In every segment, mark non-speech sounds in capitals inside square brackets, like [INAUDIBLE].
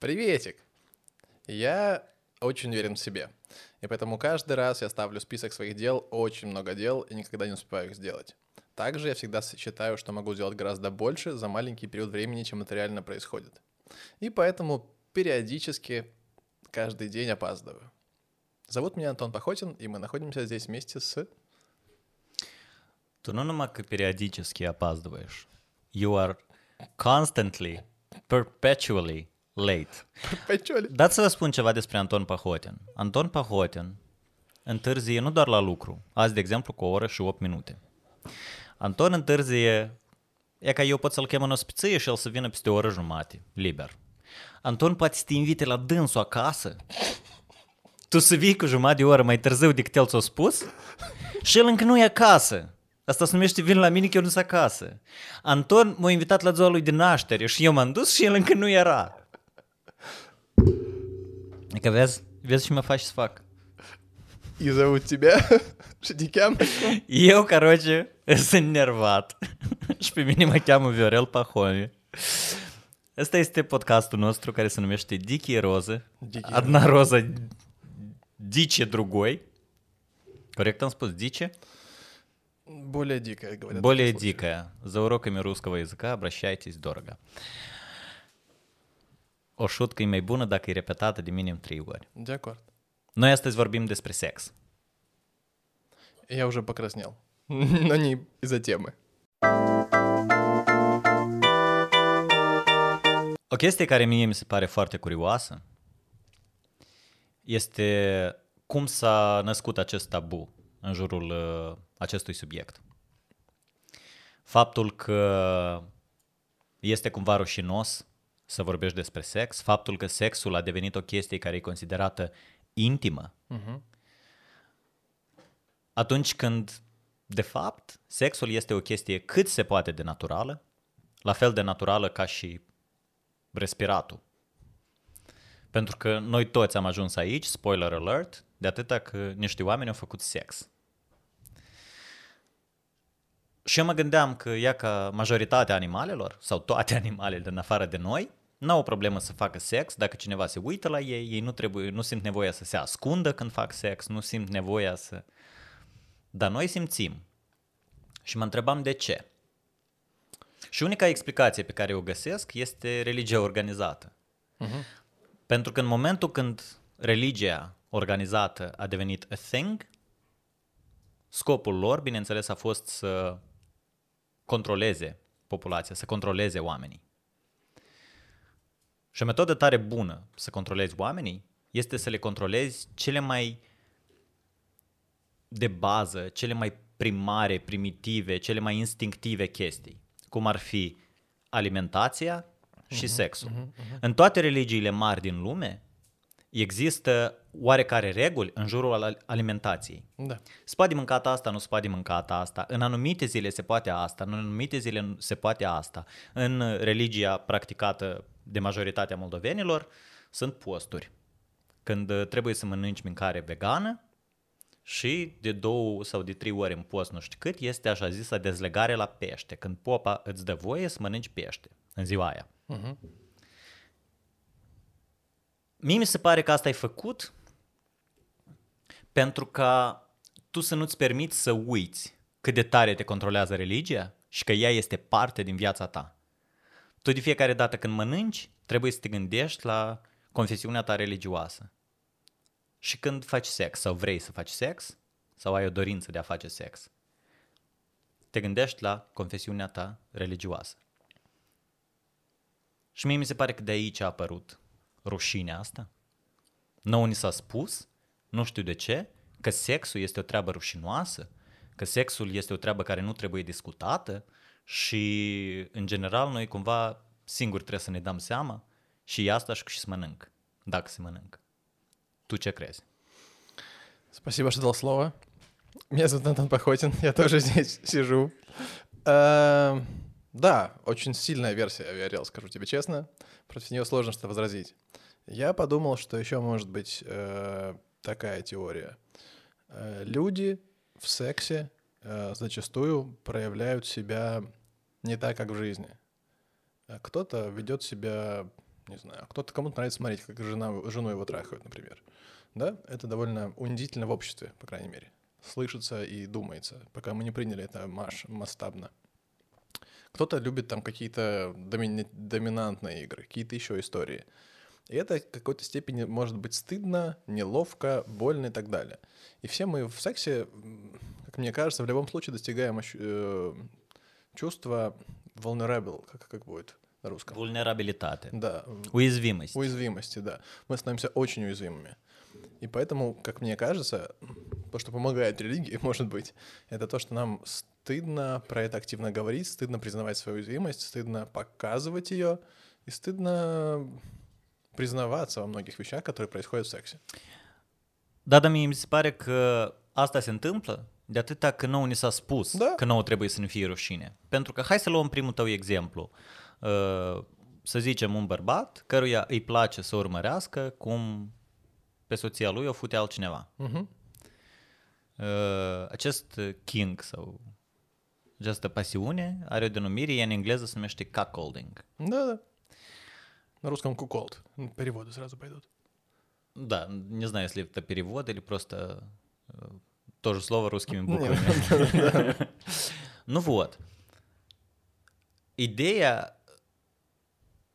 Приветик! Я очень уверен в себе. И поэтому каждый раз я ставлю список своих дел, очень много дел, и никогда не успеваю их сделать. Также я всегда считаю, что могу сделать гораздо больше за маленький период времени, чем это реально происходит. И поэтому периодически каждый день опаздываю. Зовут меня Антон Похотин, и мы находимся здесь вместе с... Că periodic опаздываешь, you are constantly, perpetually late. Perpetually. Dați să vă spun ceva despre Anton Pahotin. Anton Pahotin întârzie nu doar la lucru, azi de exemplu cu o oră și 8 minute. Anton întârzie, e ca eu pot să-l chem în ospiție și el să vină peste o oră jumate, liber. Anton poate să te invite la dânsul acasă, tu să vii cu jumătate de oră mai târziu decât el ți-a spus și el încă nu e acasă. Asta se numește vin la mine că eu nu sunt acasă. Anton m-a invitat la ziua lui de naștere și eu m-am dus și el încă nu era. Ik heb best, best je me fast fuck. И зовут тебя [LAUGHS] Шадикям? Йо, короче, Сенерват. [LAUGHS] минима Макяму Виорел Пахоми. Ăsta este podcastul nostru care se numește Dichii Roze. Одна Adna Roza dice другой. Корректно am spus? Более дикая, говорят. Более дикая. За уроками русского языка обращайтесь дорого. O șutcă e mai bună dacă e repetată de minim trei ori. De acord. Noi astăzi vorbim despre sex. Я уже покраснел. Но не из-за темы. O chestie care mie mi se pare foarte curioasă este cum s-a născut acest tabu în jurul uh, acestui subiect. Faptul că este cumva rușinos să vorbești despre sex, faptul că sexul a devenit o chestie care e considerată intimă, uh-huh. atunci când, de fapt, sexul este o chestie cât se poate de naturală, la fel de naturală ca și respiratul. Pentru că noi toți am ajuns aici, spoiler alert, de atâta că niște oameni au făcut sex. Și eu mă gândeam că ia ca majoritatea animalelor, sau toate [LAUGHS] animalele din afară de noi, n-au o problemă să facă sex dacă cineva se uită la ei, ei nu, trebuie, nu simt nevoia să se ascundă când fac sex, nu simt nevoia să... Dar noi simțim. Și mă întrebam de ce. Și unica explicație pe care o găsesc este religia organizată. Uh-huh. Pentru că în momentul când religia organizată a devenit a thing, scopul lor, bineînțeles, a fost să controleze populația, să controleze oamenii. Și o metodă tare bună să controlezi oamenii este să le controlezi cele mai de bază, cele mai primare, primitive, cele mai instinctive chestii, cum ar fi alimentația și sexul. În toate religiile mari din lume există oarecare reguli în jurul al- alimentației. Да. Se poate mâncat asta, nu se poate mâncat asta. În anumite zile se poate asta, în anumite zile nu se poate asta. În religia practicată de majoritatea moldovenilor, sunt posturi. Când uh, trebuie să mănânci mâncare vegană și de două sau de trei ori în post, nu știu cât, este așa zisă dezlegare la pește, când popa îți dă voie să mănânci pește în ziua aia. Uh-huh. Mie mi se pare că asta ai făcut pentru că tu să nu-ți permiți să uiți cât de tare te controlează religia și că ea este parte din viața ta. Tu de fiecare dată când mănânci, trebuie să te gândești la confesiunea ta religioasă. Și când faci sex sau vrei să faci sex sau ai o dorință de a face sex, te gândești la confesiunea ta religioasă. Și mie mi se pare că de aici a apărut rușinea asta. Nouă ni s-a spus, nu știu de ce, că sexul este o treabă rușinoasă, că sexul este o treabă care nu trebuie discutată și, în general, noi cumva singuri trebuie să ne dăm seama și e asta și și să mănânc, dacă se mănâncă. Tu ce crezi? Спасибо, что дал слово. Меня зовут Антон Похотин, я тоже здесь [LAUGHS] сижу. Эм, Да, очень сильная версия Авиарел, скажу тебе честно. Против нее сложно что возразить. Я подумал, что еще может быть э, такая теория. Э, люди в сексе э, зачастую проявляют себя не так, как в жизни. Э, Кто-то ведет себя не знаю, кто-то кому-то нравится смотреть, как жена, жену его трахают, например. Да, это довольно унизительно в обществе, по крайней мере. Слышится и думается, пока мы не приняли это маш, масштабно. Кто-то любит там какие-то доми- доминантные игры, какие-то еще истории. И это в какой-то степени может быть стыдно, неловко, больно и так далее. И все мы в сексе, как мне кажется, в любом случае достигаем э, чувства vulnerable, как, как будет на русском. Vulnerabilitate. Да, Уязвимость. уязвимости, да. Мы становимся очень уязвимыми. И поэтому, как мне кажется, то, что помогает религии, [LAUGHS] может быть, это то, что нам стыдно про это активно говорить, стыдно признавать свою уязвимость, стыдно показывать ее, и стыдно признаваться во многих вещах, которые происходят в сексе. Dar mie mi se pare că asta se întâmplă de atâta că nouă ni s-a spus Da. că nouă trebuie să ne fie rușine. Pentru că hai să luăm primul tău exemplu. Uh, Să zicem un bărbat căruia îi place să urmărească cum pe soția lui o fute altcineva. Мгм. Uh, Acest king sau această pasiune are o denumire, ea în engleză se numește cuckolding. Да, да. На русском куколд. Переводы сразу пойдут. Да, не знаю, если это перевод или просто э, то же слово русскими Не, буквами. Ну вот. [LAUGHS] Ideea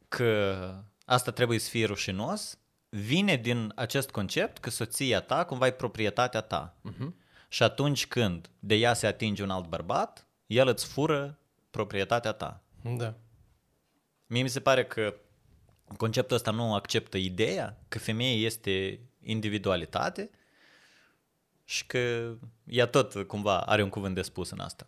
că asta trebuie să fie rușinos vine din acest concept că soția ta cumva e proprietatea ta. Și atunci când de ea se atinge un alt bărbat, el îți fură proprietatea ta. Да. Mie mi se pare că conceptul ăsta nu acceptă ideea că femeia este individualitate și că ea tot cumva are un cuvânt de spus în asta.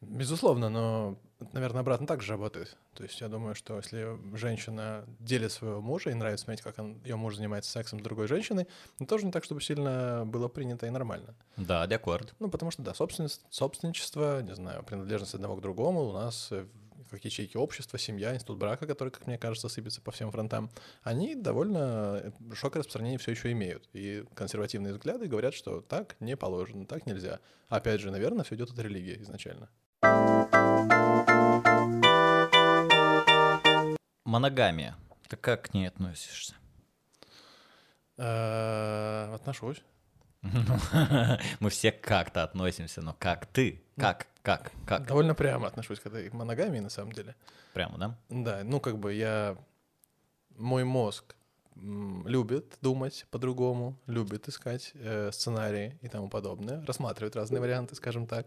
Безусловно, но, наверное, обратно так же работает. То есть я думаю, что если женщина делит своего мужа и нравится смотреть, как он, ее муж занимается сексом с другой женщиной, ну, тоже не так, чтобы сильно было принято и нормально. Da, de acord. Ну, потому что, да, собственность, собственничество, не знаю, принадлежность одного к другому у нас э, как ячейки общества, семья, институт брака, который, как мне кажется, сыпется по всем фронтам, они довольно э, широкое распространение все еще имеют. И консервативные взгляды говорят, что так не положено, так нельзя. Опять же, наверное, все идет от религии изначально. Моногамия. Ты как к ней относишься? Э, Отношусь. [LAUGHS] Мы все как-то относимся, но как ты? Как? Как? Как? Довольно прямо отношусь к этой моногамии, на самом деле. Прямо, да? Да, ну как бы я... Мой мозг любит думать по-другому, любит искать э, сценарии и тому подобное, рассматривает разные варианты, скажем так.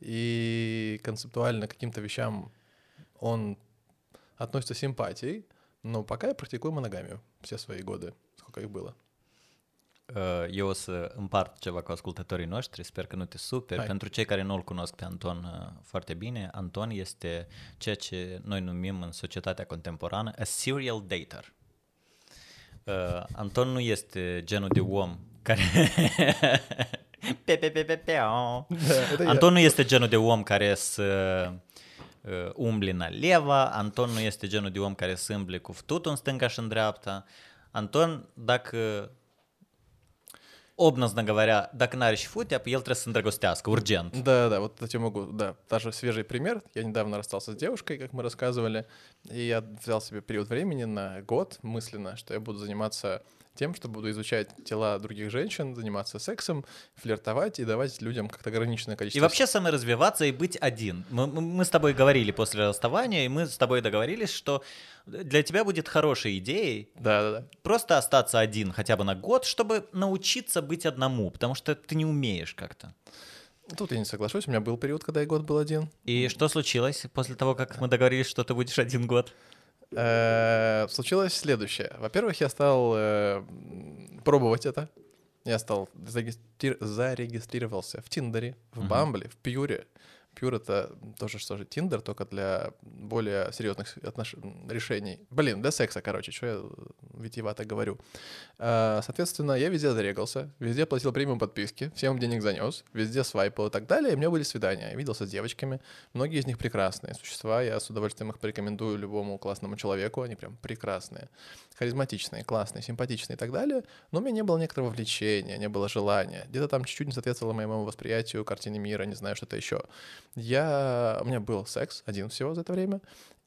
И концептуально к каким-то вещам он относится с sимпатией, но пока я практикую моногамию все свои годы, сколько их было. Uh, eu o să împart ceva cu ascultătorii noștri, sper că nu te super. Hai. Pentru cei care nu îl cunosc pe Anton uh, foarte bine, Anton este ceea ce noi numim în societatea contemporană a serial dater. Uh, Anton nu este genul de om care... [LAUGHS] pe, pe, pe, pe, pe, da, da, Anton nu da. este genul de om care să umbli în aleva, Anton nu este genul de om care să umble cu fututul în stânga și în dreapta. Anton, dacă образно говоря, futea, el trebuie să se îndrăgostească, urgent. Да, да, вот я тебе могу, да, даже свежий пример. Я недавно расстался с девушкой, как мы рассказывали, и я взял себе период времени на год мысленно, что я буду заниматься тем, что буду изучать тела других женщин, заниматься сексом, флиртовать и давать людям как-то ограниченное количество... И вообще саморазвиваться и быть один. Мы, мы- с тобой говорили после расставания, и мы с тобой договорились, что для тебя будет хорошей идеей Да, да, да. просто остаться один хотя бы на год, чтобы научиться быть одному, потому что ты не умеешь как-то. Тут я не соглашусь, у меня был период, когда я год был один. И что случилось после того, как мы договорились, что ты будешь один год? Э, Случилось следующее. Во-первых, я стал э, пробовать это. Я стал зарегистри- зарегистрировался в Тиндере, в. Бамбле, в Пьюре. Пьюр это тоже что же Тиндер, только для более серьезных отнош... решений. Блин, для секса, короче, что я э, витиевато говорю. А, Соответственно, я везде зарегался, везде платил премиум подписки, всем денег занес, везде свайпал и так далее. И у меня были свидания. Я виделся с девочками. Многие из них прекрасные существа. Я с удовольствием их порекомендую любому классному человеку. Они прям прекрасные, харизматичные, классные, симпатичные и так далее. Но у меня не было некоторого влечения, не было желания. Где-то там чуть-чуть не соответствовало моему восприятию, картине мира, не знаю, что-то еще. Я... у меня был секс один всего за это время,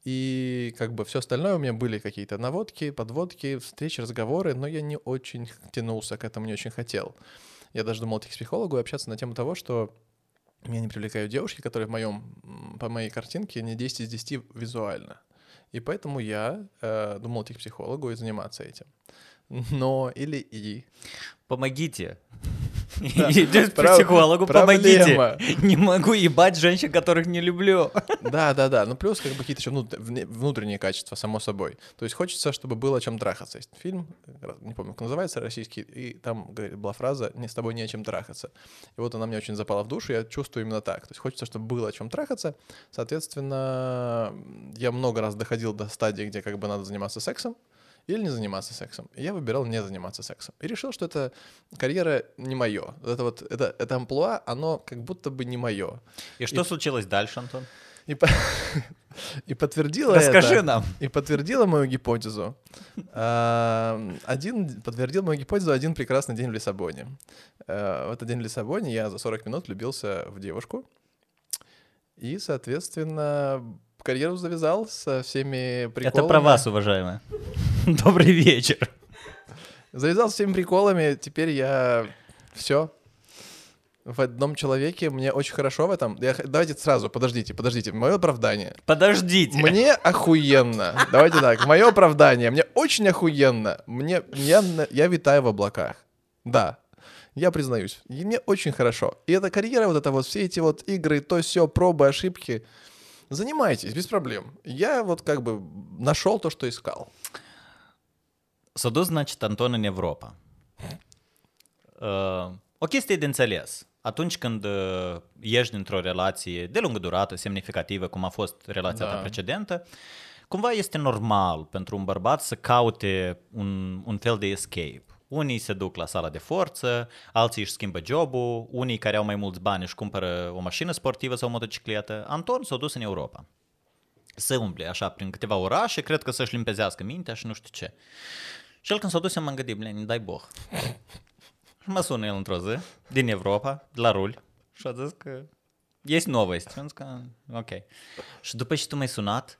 и как бы все остальное у меня были какие-то наводки, подводки, встречи, разговоры, но я не очень тянулся к этому, не очень хотел. Я даже думал идти к психологу и общаться на тему того, что меня не привлекают девушки, которые в моем, по моей картинке не 10 из 10 визуально. И поэтому я э, думал идти к психологу и заниматься этим. Но или и. Помогите. [LAUGHS] Идешь к психологу, помогите. Не могу ебать женщин, которых не люблю. [LAUGHS] Да, да, да. Ну, плюс как бы какие-то еще внутренние качества, само собой. То есть хочется, чтобы было о чем трахаться. Есть фильм, не помню, как называется, российский, и там была фраза «Не с тобой не о чем трахаться». И вот она мне очень запала в душу, я чувствую именно так. То есть хочется, чтобы было о чем трахаться. Соответственно, я много раз доходил до стадии, где как бы надо заниматься сексом, или не заниматься сексом. И я выбирал не заниматься сексом. И решил, что эта карьера не мое. Это вот это, это амплуа, оно как будто бы не мое. И что и... случилось дальше, Антон? И, по... [LAUGHS] и подтвердила Расскажи это, нам. И подтвердила мою гипотезу. Один подтвердил мою гипотезу один прекрасный день в Лиссабоне. Э, в этот день в Лиссабоне я за 40 минут влюбился в девушку. И, соответственно, карьеру завязал со всеми приколами. Это про вас, уважаемые. [LAUGHS] Добрый вечер. Завязал с всеми приколами, теперь я все в одном человеке, мне очень хорошо в этом. Я, давайте сразу, подождите, подождите, мое оправдание. Подождите. Мне охуенно. Давайте так, мое оправдание. Мне очень охуенно. Мне, я, я витаю в облаках. Да, я признаюсь. И мне очень хорошо. И эта карьера, вот это вот, все эти вот игры, то все, пробы, ошибки, занимайтесь, без проблем. Я вот как бы нашел то, что искал. Dus, значит, Europa. Uh, o chestie de înțeles. Atunci când uh, ești dintr-o relație de lungă durată, semnificativă, cum a fost relația da. ta precedentă, cumva este normal pentru un bărbat să caute un, un fel de escape. Unii se duc la sala de forță, alții își schimbă jobul, unii care au mai mulți bani își cumpără o mașină sportivă sau o motocicletă. Anton s-a dus în Europa. Să umble așa prin câteva orașe, cred că să-și limpezească mintea și nu știu ce. Și el când s-a dus, eu m-am gândit, blin, dai boh. și mă sună el într-o zi, din Europa, de la ruli, și a zis că есть новость. Он сказал, окей. Și după ce tu m-ai sunat,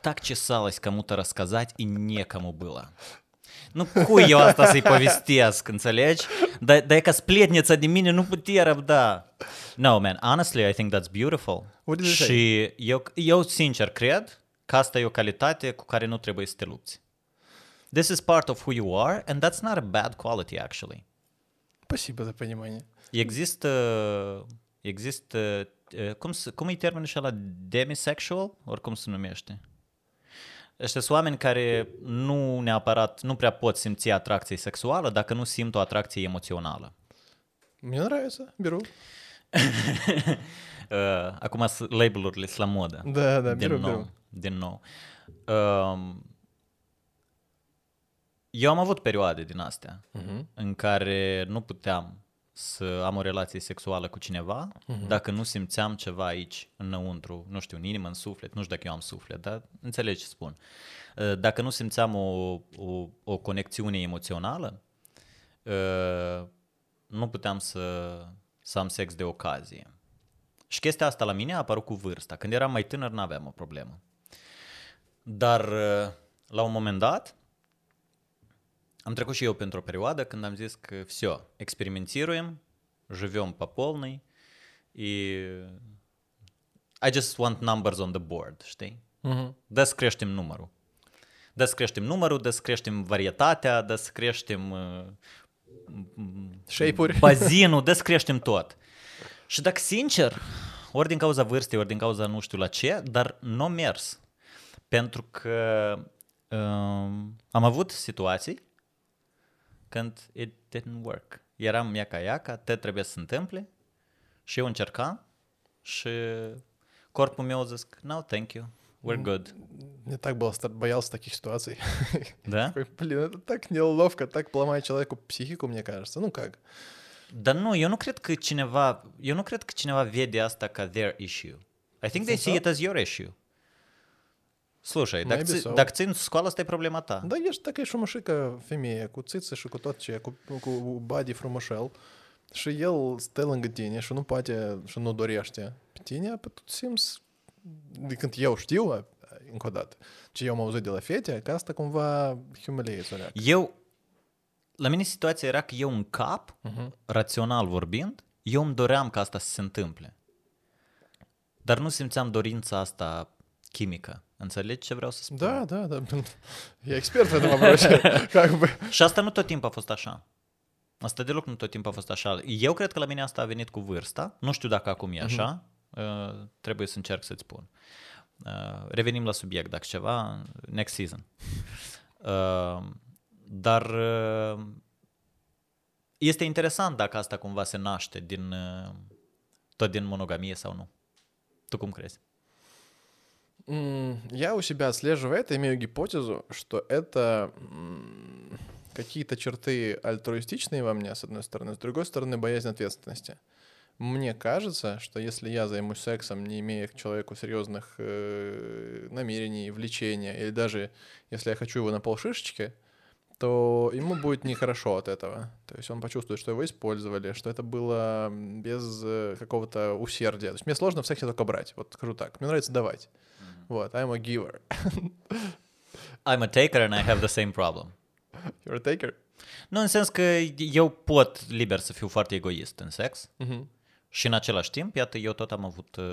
так чесалось кому-то рассказать, и некому было. Nu cui eu asta să-i povestesc, înțelegi? Dar, dar e ca splетница de mine nu putea răbda. No, man, honestly, I think that's beautiful. What did Și eu, eu sincer cred că asta e o calitate cu care nu trebuie să te lupți. This is part of who you are, and that's not a bad quality, actually. Спасибо за понимание. Există, există, cum, cum e termenul ăla, demisexual, oricum se numește? Ăștia sunt oameni care nu neapărat, nu prea pot simți atracție sexuală dacă nu simt o atracție emoțională. Мне нравится, беру. Acum labelurile sunt la modă. Da, da, din беру, nou, беру. Din nou. Um, eu am avut perioade din astea uh-huh. în care nu puteam să am o relație sexuală cu cineva uh-huh. dacă nu simțeam ceva aici, înăuntru, nu știu, în inimă, în suflet, nu știu dacă eu am suflet, dar înțelegi ce spun. Uh, dacă nu simțeam o, o, o conexiune emoțională, uh, nu puteam să, să am sex de ocazie. Și chestia asta la mine a apărut cu vârsta. Când eram mai tânăr, n-aveam o problemă. Dar uh, la un moment dat, am trecut și eu pentru o perioadă când am zis că все, experimentируем, живем по полной и I just want numbers on the board, știi? Uh-huh. Dă să creștem numărul. Dă să creștem numărul, dă să creștem varietatea, dă să creștem uh, shape-uri, bazinul, [LAUGHS] dă să creștem tot. Și dacă sincer, ori din cauza vârstei, ori din cauza nu știu la ce, dar nu mers. Pentru că um, am avut situații când it didn't work. Eram iaca-iaca, te trebuie să se întâmple și eu încercam și corpul meu a zis, no, thank you, we're good. Мне так было, боялся таких ситуаций. Да? Блин, это так неловко, так поломает человеку психику, мне кажется. Ну как? Dar nu, eu nu cred că cineva, eu nu cred că cineva vede asta ca their issue. I think they see it as your issue. Слушай, dacă, ți, dacă țin școală, asta e problema ta. Da, ești така șumușică femeie, cu țiță și cu tot ce, cu, cu body frumușel. Și el stă lângă tine și nu poate și nu dorește pe tine pe tot simți, de când eu știu, încă o dată, ce eu am auzit de la fete, că asta cumva humiliază o leacă. Eu, la mine situația era că eu în cap, Mhm. rațional vorbind, eu îmi doream ca asta să se întâmple. Dar nu simțeam dorința asta chimică. Înțelegi ce vreau să spun? Da, da, da. [LAUGHS] E expert în [LAUGHS] Și asta nu tot timpul a fost așa. Asta deloc nu tot timpul a fost așa. Eu cred că la mine asta a venit cu vârsta. Nu știu dacă acum e așa. Uh-huh. Uh, trebuie să încerc să-ți spun. Uh, revenim la subiect, dacă ceva, next season. [LAUGHS] Uh, dar uh, este interesant dacă asta cumva se naște din, uh, tot din monogamie sau nu. Tu cum crezi? Я у себя отслеживаю это, имею гипотезу, что это какие-то черты альтруистичные во мне, с одной стороны, с другой стороны, боязнь ответственности. Мне кажется, что если я займусь сексом, не имея к человеку серьезных э, намерений, влечения, или даже если я хочу его на полшишечки, то ему будет нехорошо от этого. То есть он почувствует, что его использовали, что это было без э, какого-то усердия. То есть мне сложно в сексе только брать, вот скажу так. Мне нравится давать. Вот, I'm a giver. [LAUGHS] I'm a taker and I have the same problem. You're a taker. Nu, în sens că eu pot liber să fiu foarte egoist în sex Мгм. și în același timp, iată, eu tot am avut uh,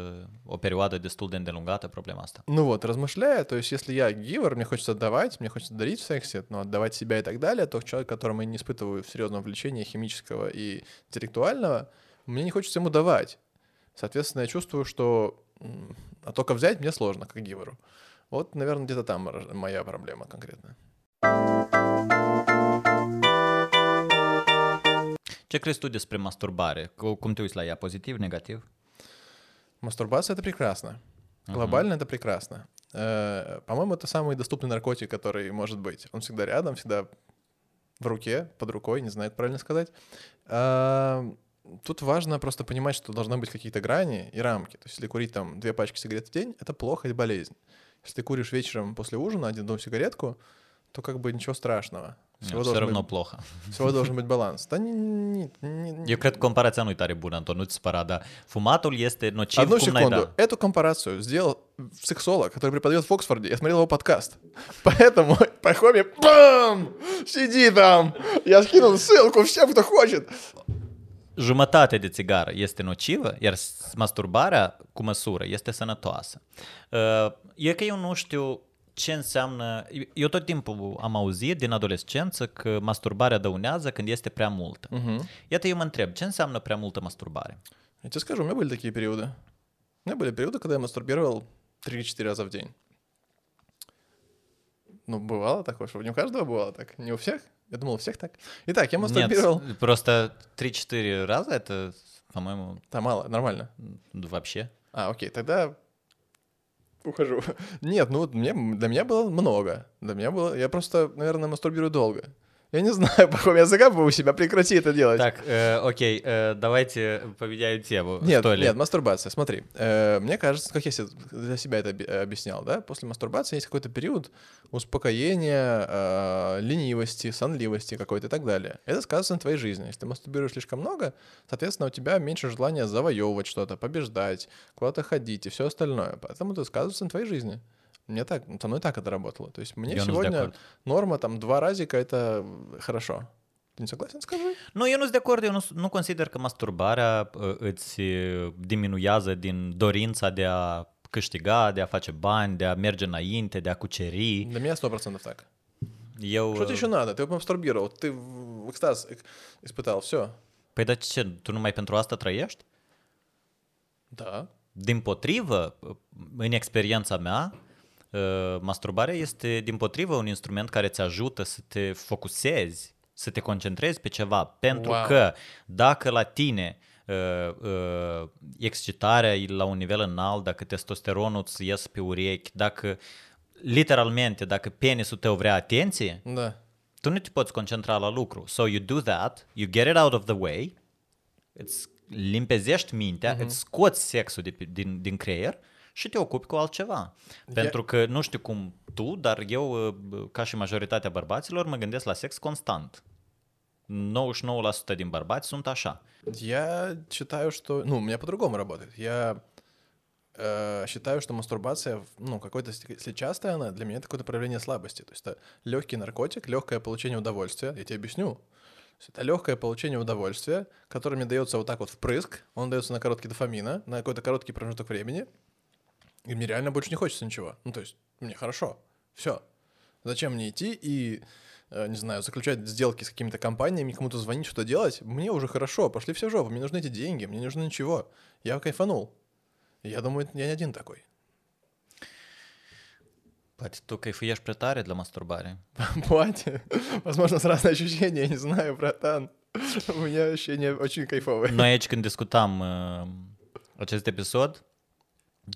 o perioadă destul de îndelungată problema asta. Ну вот, размышляя, то есть если я гивер, мне хочется отдавать, мне хочется дарить в сексе, но отдавать себя и так далее, то человек, которому я не испытываю серьезного влечения химического и интеллектуального, мне не хочется ему давать. Соответственно, я чувствую, что а только взять мне сложно, как гиверу. Вот, наверное, где-то там моя проблема конкретно. Ce crezi tu despre masturbare? Cu- Cum te uiți la ea? Pozitiv, negativ? Мастурбация это прекрасно. Глобально это прекрасно. Э, По-моему, это самый доступный наркотик, который может быть. Он всегда рядом, всегда в руке, под рукой, не знаю, как правильно сказать. Тут важно просто понимать, что должны быть какие-то грани и рамки. То есть, если курить там две пачки сигарет в день, это плохо и болезнь. Если ты куришь вечером после ужина один-одну сигаретку, то как бы ничего страшного. Всего, Все равно быть, плохо. всего должен быть [LAUGHS] баланс. Да не, не- не- не- Eu cred că comparația nu e tare bună, Anton, nu-ți spăra, dar fumatul este nociv Одну cum секунду. Эту компарацию сделал сексолог, который преподает в Оксфорде. Я смотрел его подкаст. [LAUGHS] Поэтому [LAUGHS] Пахоми бам! Сиди там! Я скинул ссылку всем, кто хочет. Jumătate de țigară este nocivă, iar s- masturbarea cu măsură este sănătoasă. Uh, E că eu nu știu ce înseamnă... Eu tot timpul am auzit din adolescență că masturbarea dăunează când este prea multă. Iată, eu mă întreb, ce înseamnă prea multă masturbare? Я тебе скажу, у меня были такие периоды. У меня были периоды, когда я мастурбировал 3-4 раза в день. Ну, бывало такое, что не у каждого бывало так. Не у всех. Я думал, у всех так. Итак, я мастурбировал. Нет, просто 3-4 раза это, по-моему, Да, мало, нормально. вообще. А, окей, тогда ухожу. [LAUGHS] Нет, ну мне, для меня было много. Для меня было... Я просто, наверное, мастурбирую долго. Я не знаю, [LAUGHS] по я закапываю себя, прекрати это делать. Так, э, окей, э, давайте поменяем тему. Нет, что ли. нет, мастурбация. Смотри, э, мне кажется, как я для себя это объяснял, да, после мастурбации есть какой-то период успокоения, э, ленивости, сонливости какой-то и так далее. Это сказывается на твоей жизни. Если ты мастурбируешь слишком много, соответственно, у тебя меньше желания завоевывать что-то, побеждать, куда-то ходить и все остальное. Поэтому это сказывается на твоей жизни. Мне так, со мной так это работало. То есть мне Я не сегодня знаю, норма там два разика это хорошо. Ты не согласен, скажи? Nu, eu nu sunt de acord, eu nu, nu consider că masturbarea uh, îți uh, diminuează din dorința de a câștiga, de a face bani, de a merge înainte, de a cuceri. Для меня сто процентов так. Eu... Что тебе uh, еще надо? Ты мастурбировал, ты в в экстаз эк- испытал, все. Păi dar ce, tu numai pentru asta trăiești? Да. Din potrivă, în experiența mea, uh, masturbarea este din potrivă un instrument care îți ajută să te focusezi, să te concentrezi pe ceva. Pentru Wow. că dacă la tine uh, uh, excitarea e la un nivel înalt, dacă testosteronul îți ies pe urechi, dacă literalmente, dacă penisul tău vrea atenție, Да. tu nu te poți concentra la lucru. So you do that, you get it out of the way, îți limpezești mintea, uh-huh. îți scoți sexul de, pe- din, din creier și te ocupi cu altceva. Pentru că nu știu cum tu, dar eu, uh, ca și majoritatea bărbaților, mă gândesc la sex constant. 99% din bărbați sunt așa. Я считаю, что... Ну, у меня по-другому работает. Я э, считаю, что мастурбация, ну, какой-то, если частая она, для меня это какое-то проявление слабости. То есть это легкий наркотик, легкое получение удовольствия. Я тебе объясню. Это легкое получение удовольствия, которое мне дается вот так вот впрыск. Он дается на короткий дофамина, на какой-то короткий промежуток времени. И мне реально больше не хочется ничего. Ну, то есть мне хорошо. Все. Зачем мне идти и, э, не знаю, заключать сделки с какими-то компаниями, кому-то звонить, что-то делать? Мне уже хорошо, пошли все жопу, мне нужны эти деньги, мне не нужно ничего. Я кайфанул. Я думаю, я не один такой. Tu kaifuiești prea tare de la masturbare. Понимаете? Возможно, с разные ощущения, я не знаю, братан. У меня ощущения очень кайфовые. Noi aici când discutam uh, acest episod,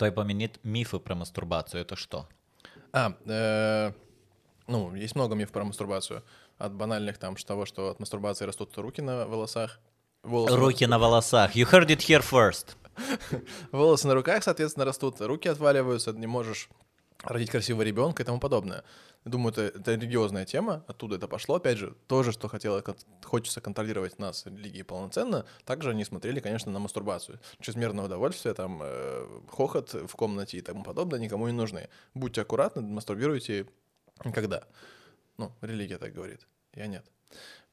ai pomenit mifы про мастурбацию. Это что? А, э, ну, есть много мифов про мастурбацию. От банальных там что того, что от мастурбации растут руки на волосах. Волосы, Руки на волосах. You heard it here first. [LAUGHS] волосы на руках, соответственно, растут, руки отваливаются, не можешь родить красивого ребенка и тому подобное. Думаю, это, это религиозная тема, оттуда это пошло. Опять же, тоже, что хотело, кон- хочется контролировать нас, религии, полноценно. Также они смотрели, конечно, на мастурбацию. Чрезмерное удовольствие, там, э, хохот в комнате и тому подобное никому не нужны. Будьте аккуратны, мастурбируйте никогда. Ну, религия так говорит, я нет.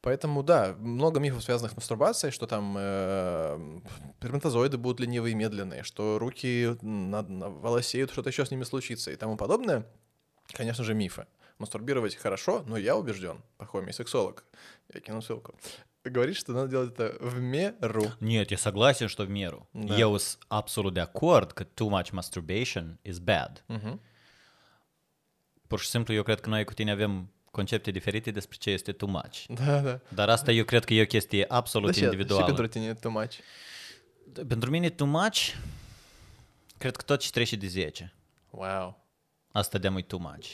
Поэтому, да, много мифов, связанных с мастурбацией, что там э, сперматозоиды будут ленивые и медленные, что руки на, на волосеют, что-то еще с ними случится и тому подобное. Конечно же, мифы. Мастурбировать хорошо, но я убежден, Пахомий сексолог, я кину ссылку, говорит, что надо делать это в меру. Нет, я согласен, что в меру. Да. Eu sunt absolut de acord că too much masturbation is bad. Мгм. Pur și simplu, eu cred că noi cu tine avem concepte diferite despre ce este too much. Да, [LAUGHS] да. Dar asta eu cred că e o chestie absolut Да, ща- ща individuală. который тебе too much. Pentru mine too much, cred că tot ce trece de 10. Вау. Asta de e too much.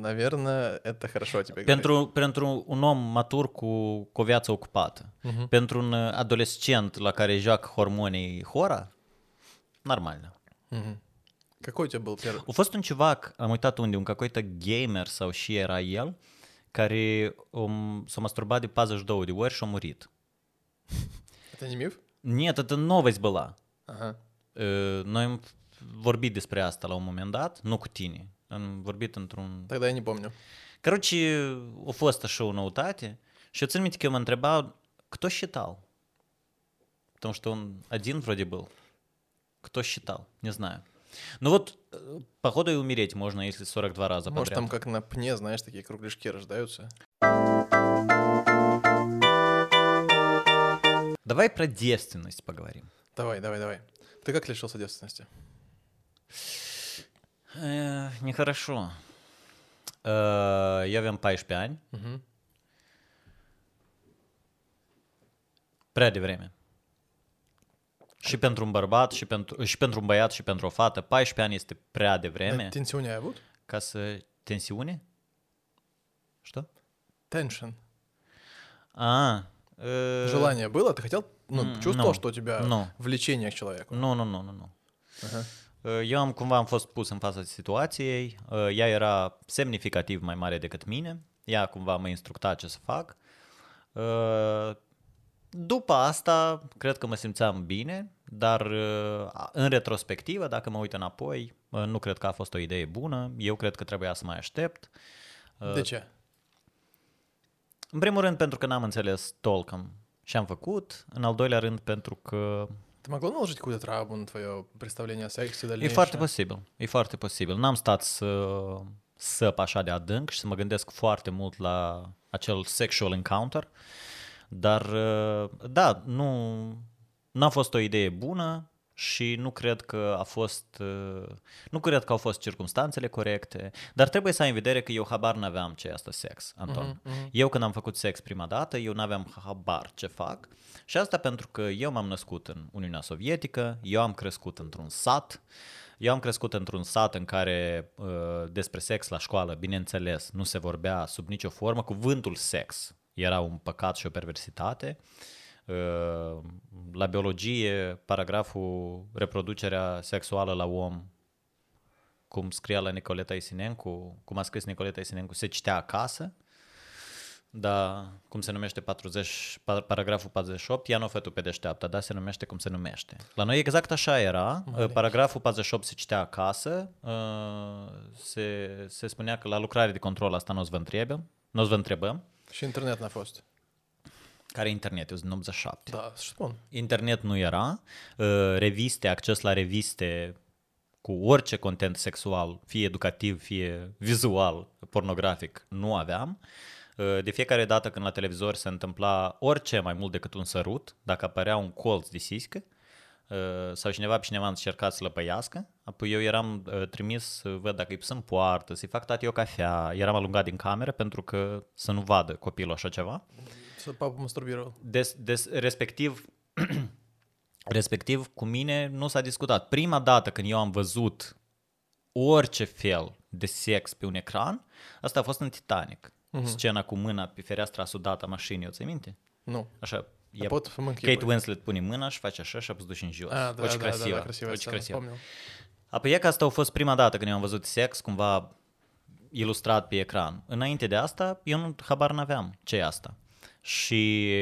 Наверное, это хорошо о тебе говорит. Pentru, pentru un om matur cu, cu o viață ocupată, Mhm. pentru un uh, adolescent la care joacă hormonii hora, normal. Мгм. Какой у тебя был первый? A fost un civac, am uitat unde, un какой-то gamer sau și era el, care um, s-a masturbat de 42 de ori și a murit. Это не миф? Нет, это новость была. Ага. Uh, Noi am vorbit despre asta la un moment dat, nu cu tine. Am vorbit într-un... Тогда я не помню. Короче, a fost așa o noutate și eu țin minte că eu mă întrebau, кто считал? Потому что он один вроде был. Кто считал? Не знаю. Ну вот, э, походу и умереть можно, если 42 раза Может, подряд. там как на пне, знаешь, такие кругляшки рождаются. Давай про девственность поговорим. Давай, давай, давай. Ты как лишился девственности? Э, Нехорошо. Э, Я 14 ani, Мгм. prea devreme. Și pentru un bărbat, și pentru, și pentru un băiat, și pentru o fată, 14 ani este prea devreme Да, Tensiune ai avut? ca să... Tensiune? Что? Tension. А, э, Желание было? Ты хотел? Ну, м, чувствовал, ну, что у тебя ну. влечение к человеку? Nu, nu, nu, nu, nu. Ага. Uh, Eu am cumva am fost pus în fața situației, uh, ea era semnificativ mai mare decât mine, ea cumva mă instructa ce să fac. Uh, După asta, cred că mă simțeam bine, dar uh, în retrospectivă, dacă mă uit înapoi, uh, nu cred că a fost o idee bună, eu cred că trebuia să mai aștept. Uh, De ce? În primul rând pentru că n-am înțeles Tolkien și am făcut, în al doilea rând pentru că Ты могло наложить какую-то травму на твое представление о сексе E дальнейшее? foarte posibil, e foarte posibil. N-am stat să săp așa de adânc și să mă gândesc foarte mult la acel sexual encounter, dar uh, da, nu, n-a fost o idee bună și nu cred că a fost, uh, nu cred că au fost circumstanțele corecte, dar trebuie să ai în vedere că eu habar n-aveam ce este sex, Anton. Mhm, Eu când am făcut sex prima dată, eu n-aveam habar ce fac și asta pentru că eu m-am născut în Uniunea Sovietică, eu am crescut într-un sat, eu am crescut într-un sat în care uh, despre sex la școală, bineînțeles, nu se vorbea sub nicio formă. Cuvântul sex era un păcat și o perversitate. Uh, la biologie, paragraful reproducerea sexuală la om, cum scria la Nicoleta Isinencu, cum a scris Nicoleta Isinencu, se citea acasă. Da, cum se numește 40, pa- paragraful 48, ia nu fă tu pe deșteaptă, da, se numește cum se numește. La noi exact așa era, Mare. paragraful 48 se citea acasă, uh, se, se spunea că la lucrare de control asta nu o să vă întrebăm, nu o să vă întrebăm, Și internet n-a fost. care e internet, eu sunt în 87. Da, și spun. Internet nu era, uh, reviste, acces la reviste cu orice content sexual, fie educativ, fie vizual, pornografic, nu aveam. Uh, De fiecare dată când la televizor se întâmpla orice mai mult decât un sărut, dacă apărea un colț de siscă, uh, sau cineva pe cineva încerca să lăpăiască, apoi eu eram uh, trimis să văd dacă îi pus în poartă, să-i fac tati o cafea, eram alungat din cameră pentru că să nu vadă copilul așa ceva. Să papă masturbirul. Des, des, respectiv, [CLEARS THROAT] respectiv, cu mine nu s-a discutat. Prima dată când eu am văzut orice fel de sex pe un ecran, asta a fost în Titanic. Mhm. Uh-huh. Scena cu mâna pe fereastra sudată a mașinii, o ți minte? Nu. Așa, E e, pot să mă Kate închipui. Winslet pune mâna și face așa și a pus duși în jos. Ah, da, Очень da, da, красиво. da, crasivă Очень scenă, красиво. spomnil. Apoi e că asta a fost prima dată când eu am văzut sex cumva ilustrat pe ecran. Înainte de asta, eu nu habar n-aveam ce e asta. Și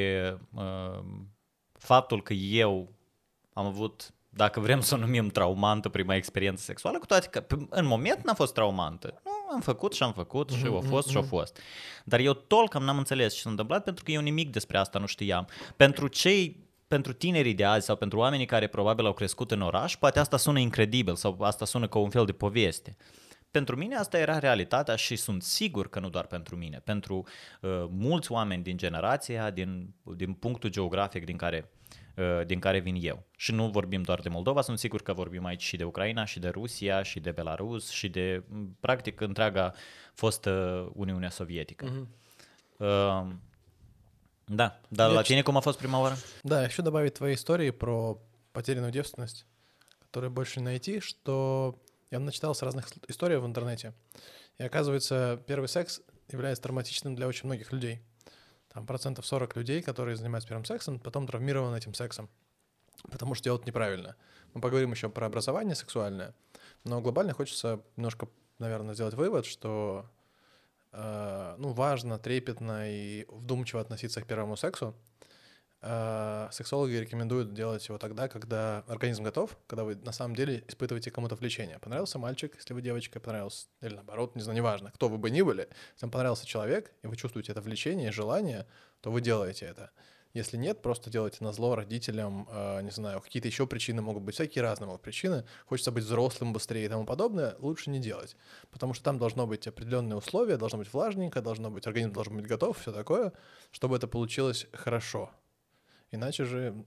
uh, faptul că eu am avut, dacă vrem să o numim traumantă, prima experiență sexuală, cu toate că pe- în moment n-a fost traumantă. Nu, am făcut și am făcut și a fost și a fost. Dar eu tolcam n-am înțeles ce s-a întâmplat pentru că eu nimic despre asta nu știam. Pentru cei pentru tinerii de azi sau pentru oamenii care probabil au crescut în oraș, poate asta sună incredibil sau asta sună ca un fel de poveste. Pentru mine asta era realitatea și sunt sigur că nu doar pentru mine, pentru uh, mulți oameni din generația, din, din punctul geografic din care, uh, din care vin eu. Și nu vorbim doar de Moldova, sunt sigur că vorbim aici și de Ucraina, și de Rusia, și de Belarus, și de, m, practic, întreaga fostă Uniunea Sovietică. Мгм. Uh, да, dar Я la ч- tine cum a fost prima oară? Да, еще добавить твоей истории про потерянную девственность, которую больше не найти, что я начитался разных с- историй в интернете. И оказывается, первый секс является травматичным для очень многих людей. Там процентов 40 людей, которые занимаются первым сексом, потом травмированы этим сексом, потому что делают неправильно. Мы поговорим еще про образование сексуальное, но глобально хочется немножко, наверное, сделать вывод, что э, ну, важно, трепетно и вдумчиво относиться к первому сексу. Э, Сексологи рекомендуют делать его тогда, когда организм готов, когда вы на самом деле испытываете кому-то влечение. Понравился мальчик, если вы девочка, понравился, или наоборот, не знаю, неважно, кто вы бы ни были, если вам понравился человек, и вы чувствуете это влечение желание, то вы делаете это. Если нет, просто делайте на зло родителям, э, не знаю, какие-то еще причины могут быть, всякие разные причины. Хочется быть взрослым быстрее и тому подобное, лучше не делать. Потому что там должно быть определенные условия, должно быть влажненько, должно быть, организм должен быть готов, все такое, чтобы это получилось хорошо. Иначе же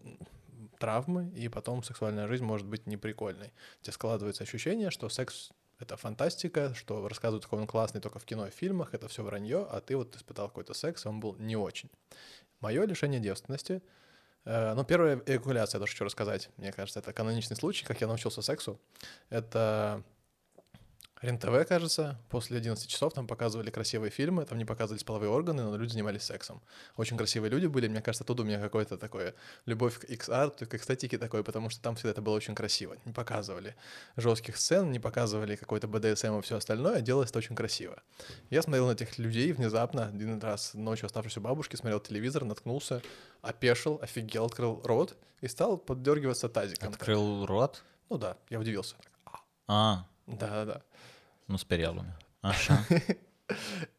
травмы, и потом сексуальная жизнь может быть неприкольной. Тебе складывается ощущение, что секс — это фантастика, что рассказывают, какой он классный только в кино и фильмах, это все вранье, а ты вот испытал какой-то секс, он был не очень. Мое лишение девственности э, ну, первая эякуляция, я тоже хочу рассказать. Мне кажется, это каноничный случай, как я научился сексу. Это РЕН-ТВ, кажется, после 11 часов там показывали красивые фильмы, там не показывались половые органы, но люди занимались сексом. Очень красивые люди были, мне кажется, оттуда у меня какое-то такое любовь к X-арту, к эстетике такой, потому что там всегда это было очень красиво. Не показывали жестких сцен, не показывали какой-то БДСМ и все остальное, а делалось это очень красиво. Я смотрел на этих людей внезапно, один раз ночью оставшись у бабушки, смотрел телевизор, наткнулся, опешил, офигел, открыл рот и стал поддергиваться тазиком. Открыл рот? Ну да, я удивился. А, Да-да-да. Nu speria lumea. [LAUGHS] Așa.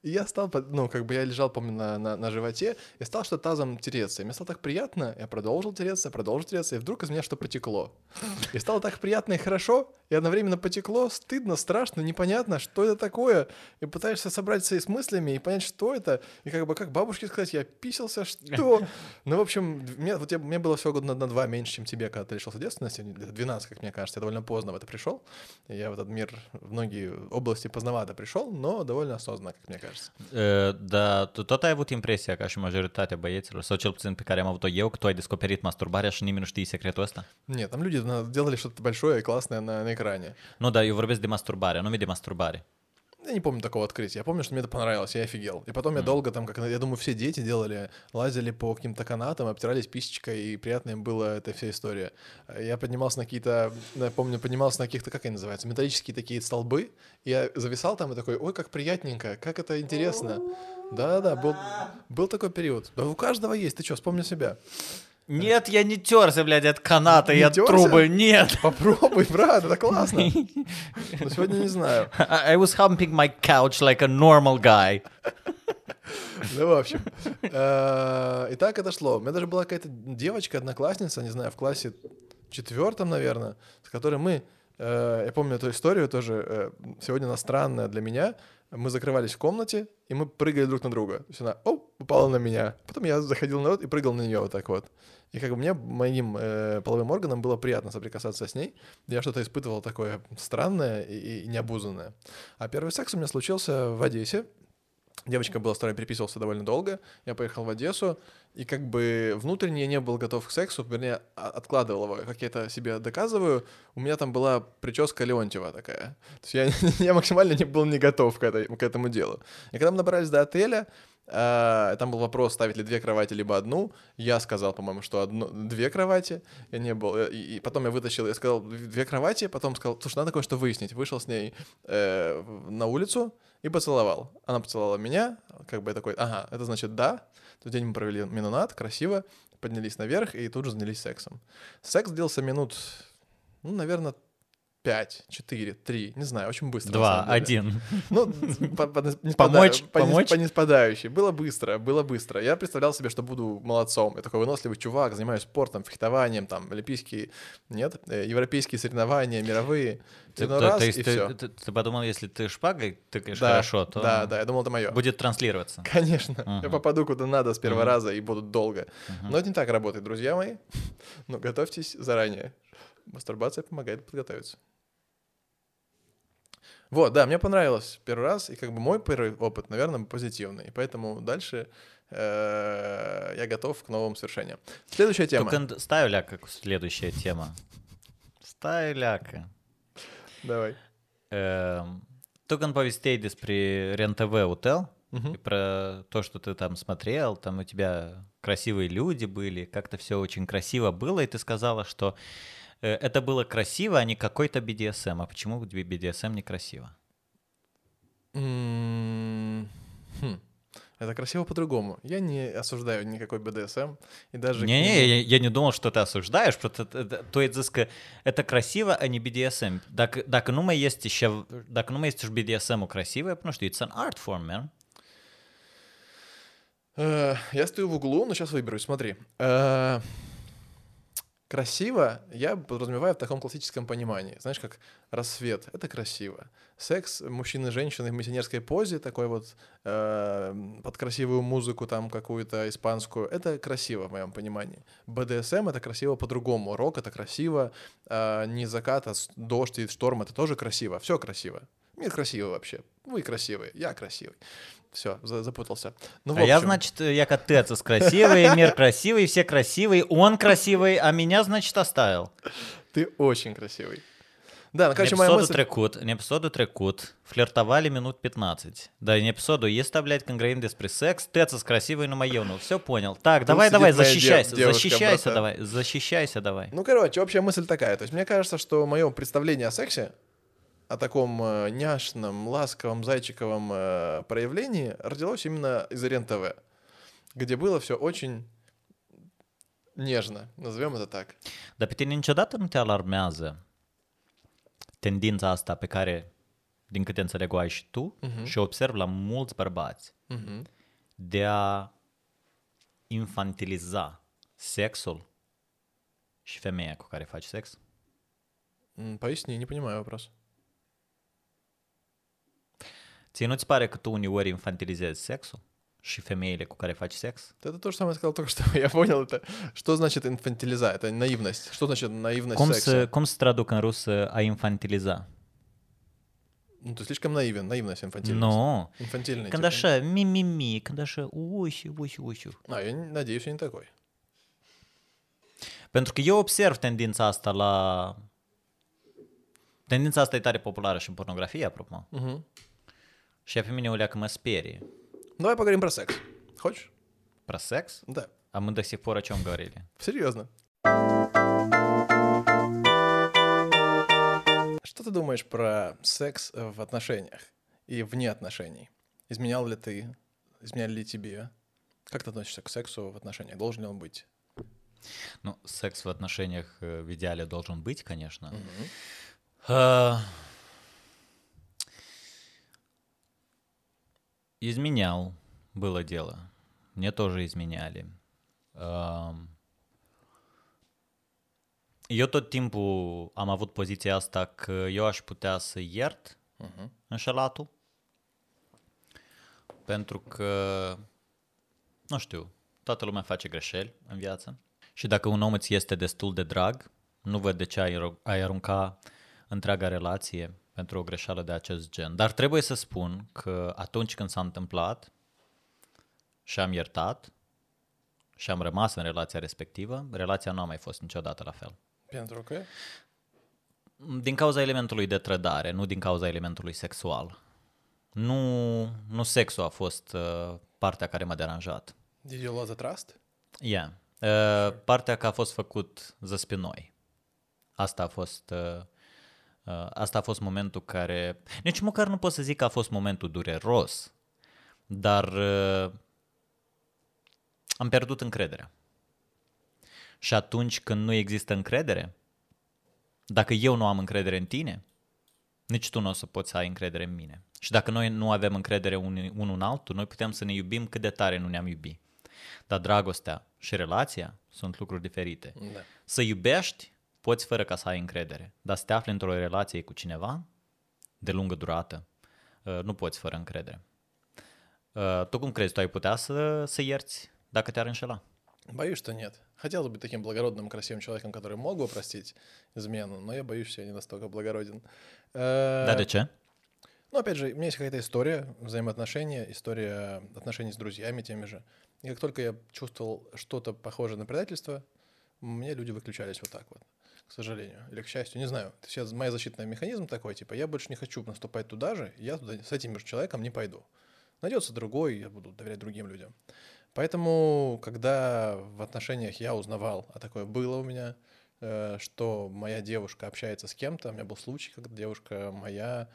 И я стал, ну, как бы я лежал, помню, на, на, на животе, и стал что-то тазом тереться. И мне стало так приятно, я продолжил тереться, продолжил тереться, и вдруг из меня что потекло. И стало так приятно и хорошо, и одновременно потекло, стыдно, страшно, непонятно, что это такое. И пытаешься собраться и с мыслями, и понять, что это. И как бы, как бабушке сказать, я писался, что? [LAUGHS] Ну, в общем, мне, вот я, мне было всего года на, на два меньше, чем тебе, когда ты лишился девственности, где-то 12, как мне кажется, я довольно поздно в это пришел. Я в этот мир, в многие области поздновато пришел, но довольно осознанно, как мне кажется. Uh, Dar tu tot ai avut impresia, ca și majoritatea băieților, sau cel puțin pe care am avut-o eu, că tu ai descoperit masturbarea și nimeni nu știe secretul ăsta? Нет, там люди на- делали что-то большое и классное на, на экране. Nu, dar eu vorbesc de masturbare, nu de masturbare. Не помню такого открытия. Я помню, что мне это понравилось, я офигел. И потом я долго там, как, я думаю, все дети делали, лазили по каким-то канатам, обтирались писечкой, и приятно им была эта вся история. Я поднимался на какие-то, я помню, поднимался на каких-то, как они называются, металлические такие столбы, я зависал там и такой, ой, как приятненько, как это интересно. Да-да, был, был такой период. Да у каждого есть, ты что, вспомни себя. Нет, я не терся, блядь, от каната и Не от терся? трубы, нет. [LAUGHS] Попробуй, брат, это классно. [LAUGHS] Но сегодня не знаю. I I was humping my couch like a normal guy. Ну, в общем. Э, И так это шло. У меня даже была какая-то девочка, одноклассница, не знаю, в классе четвертом, наверное, с которой мы, э, я помню эту историю тоже, э, сегодня она странная для меня. Мы закрывались в комнате, и мы прыгали друг на друга. То есть она, оп, упала на меня. Потом я заходил на рот и прыгал на нее вот так вот. И как бы мне, моим э, половым органам было приятно соприкасаться с ней. Я что-то испытывал такое странное и, и необузанное. А первый секс у меня случился в Одессе. Девочка была старая, переписывался довольно долго. Я поехал в Одессу, и как бы внутренне я не был готов к сексу, вернее, а- откладывал его. Как я это себе доказываю, у меня там была прическа Леонтьева такая. То есть я, [LAUGHS] я максимально не был не готов к, этой, к этому делу. И когда мы добрались до отеля, а, там был вопрос, ставить ли две кровати, либо одну. Я сказал, по-моему, что одну, две кровати. Я не был. э, И, и потом я вытащил, я сказал, две кровати, потом сказал, слушай, надо кое-что выяснить. Вышел с ней э, на улицу и поцеловал. Она поцеловала меня, как бы я такой, ага, это значит да. Тот день мы провели минонат, красиво, поднялись наверх и тут же занялись сексом. Секс длился минут, ну, наверное, 5, 4, 3, не знаю, очень быстро. на Два, самом деле. один. Ну, по, по- не Помочь? спада- по Помочь? по неспадающей. Было быстро, было быстро. Я представлял себе, что буду молодцом. Я такой выносливый чувак, занимаюсь спортом, фехтованием, там, олимпийские, нет, э, европейские соревнования, мировые. Ты, Ну, то- раз, то есть и ты, всё. ты- ты подумал, если ты шпагой тыкаешь Да, хорошо, то Да, да, я думал, это мое. будет транслироваться. Конечно, я Мгм. попаду куда надо с первого Мгм. раза и буду долго. Мгм. Но это не так работает, друзья мои. [LAUGHS] Но готовьтесь заранее. Мастурбация помогает подготовиться. Вот, да, мне понравилось первый раз, и как бы мой первый опыт, наверное, позитивный, поэтому дальше э, я готов к новым свершениям. Следующая тема. Только ставь ляка, как следующая тема. Ставь ляка. Давай. Эм, Тук повестей despre РЕН-ТВ Утел, и про то, что ты там смотрел, там у тебя красивые люди были, как-то все очень красиво было, и ты сказала, что это было красиво, а не какой-то BDSM. А почему у BDSM некрасиво? Хм. Это красиво по-другому. Я не осуждаю никакой БДСМ, и даже... Не-не, нему- я, я не думал, что ты осуждаешь, просто это, это- то есть это красиво, а не BDSM. Так, так ну мы есть еще, так ну мы есть BDSM красивое, потому что it's an art form, man. Э, Я стою в углу, но сейчас выберусь, смотри. Э, Красиво я подразумеваю в таком классическом понимании. Знаешь, как рассвет — это красиво. Секс мужчины и женщины в миссионерской позе, такой вот э, под красивую музыку там какую-то испанскую, это красиво в моем понимании. БДСМ — это красиво по-другому. Рок — это красиво. э, не закат, а дождь и шторм — это тоже красиво. Все красиво. Мир красивый вообще. Вы красивые, я красивый. Все, запутался. Ну, а я, общем, значит, я как отец красивый, мир красивый, все красивые, он красивый, а меня, значит, оставил. Ты очень красивый. Да, ну, короче, моя мысль... трекут, не епизоду трекут, флиртовали минут 15. Да, не епизоду, есть, блядь, конгруент при секс, тецес красивый, но маевну. Все понял. Так, давай, сидит давай, моя дев- защищайся, защищайся, братан. давай, защищайся, давай. Ну, короче, общая мысль такая. То есть мне кажется, что мое представление о сексе, о таком э, няшном, ласковом, зайчиковом э, проявлении родилось именно из РЕН-ТВ, где было все очень нежно, назовем это так. Pe tine niciodată nu te alarmează tendința asta pe care, din câte înțeleg, o ai și tu Mhm. și observ la mulți bărbați, Мгм. de a infantiliza sexul și femeia cu care faci sex? М, Поясни, не понимаю вопрос. Ție nu ți pare că tu uneori infantilizezi sexul și femeile cu care faci sex? Это то же самое сказал только что. Я понял это. Что значит инфантилиза? Это наивность. Что значит наивность Cum секса? să, cum să traduc în rusă a infantiliza? Ну, ты слишком наивен. Наивность, инфантильность. Nu. Инфантильный. Când типа. așa, mi-mi-mi, când așa, uși, uși, uși. А, я не- надеюсь, я не такой. Pentru că eu observ tendința asta la... Tendința asta e tare populară și în pornografie, apropo. Мгм. Și pe mine o leacă mă sperie. Давай поговорим про секс. Хочешь? Про секс? Да. А мы до сих пор о чем говорили? Серьезно. Что ты думаешь про секс в отношениях и вне отношений? Изменял ли ты? Изменяли ли тебе? Как ты относишься к сексу в отношениях? Должен ли он быть? Ну, секс в отношениях э, в идеале должен быть, конечно. А, Изменял, было дело. Мне тоже изменяли. Ам, Eu tot timpul am avut poziția asta că eu aș putea să iert Мгм. înșelatul. Pentru că, nu știu, toată lumea face greșeli în viață. Și dacă un om îți este destul de drag, nu văd de ce ai, ro- ai arunca întreaga relație pentru o greșeală de acest gen. Dar trebuie să spun că atunci când s-a întâmplat și am iertat și am rămas în relația respectivă, relația nu a mai fost niciodată la fel. Pentru că? Din cauza elementului de trădare, nu din cauza elementului sexual. Nu, nu sexul a fost uh, partea care m-a deranjat. Did you lose the trust? Yeah. Uh, partea că a fost făcut zăspinoi. Asta a fost uh, asta a fost momentul care nici măcar nu pot să zic că a fost momentul dureros, dar uh, am pierdut încrederea. Și atunci când nu există încredere, dacă eu nu am încredere în tine, nici tu nu o să poți să ai încredere în mine. Și dacă noi nu avem încredere unul unul în altul, noi putem să ne iubim cât de tare nu ne-am iubit. Dar dragostea și relația sunt lucruri diferite. Da. Să iubești, poți fără ca să ai încredere. Dar să te afli într-o relație cu cineva de lungă durată, uh, nu poți fără încredere. Uh, Tu cum crezi? Tu ai putea să, să ierți dacă te-ar înșela? Боюсь, что нет. Хотел бы быть таким благородным, красивым человеком, который мог бы простить измену, но я боюсь, что я не настолько благороден. Э, Da, de ce? Ну, опять же, у меня есть какая-то история взаимоотношения, история отношений с друзьями теми же. И как только я чувствовал что-то похожее на предательство, мне люди выключались вот так вот, к сожалению. Или к счастью, не знаю. Сейчас мой защитный механизм такой, типа, я больше не хочу наступать туда же, я туда с этим же человеком не пойду. Найдется другой, я буду доверять другим людям. Поэтому, когда в отношениях я узнавал, а такое было у меня, э, что моя девушка общается с кем-то, у меня был случай, когда девушка моя,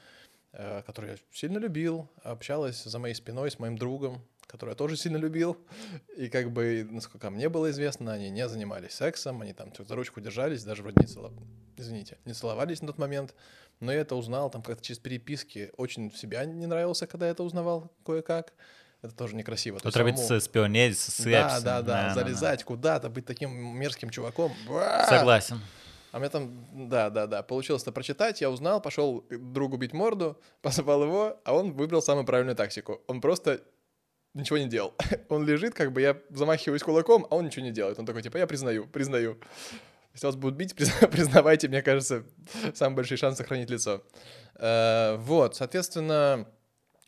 э, которую я сильно любил, общалась за моей спиной с моим другом, которого я тоже сильно любил, и как бы, насколько мне было известно, они не занимались сексом, они там за ручку держались, даже вроде не целовались, извините, не целовались на тот момент, но я это узнал там как-то через переписки, очень в себя не нравился, когда я это узнавал кое-как, это тоже некрасиво. То Tu есть trebuie самому- să да, да, да, na. залезать куда-то, быть таким мерзким чуваком. Ба! Согласен. А меня там, да, да, да, получилось это прочитать, я узнал, пошел другу бить морду, [LAUGHS] позвал его, а он выбрал самую правильную тактику. Он просто ничего не делал. [LAUGHS] Он лежит, как бы я замахиваюсь кулаком, а он ничего не делает. Он такой, типа, я признаю, признаю. Если вас будут бить, [LAUGHS] призна- признавайте, мне кажется, самый большой шанс сохранить лицо. Э, Вот, соответственно,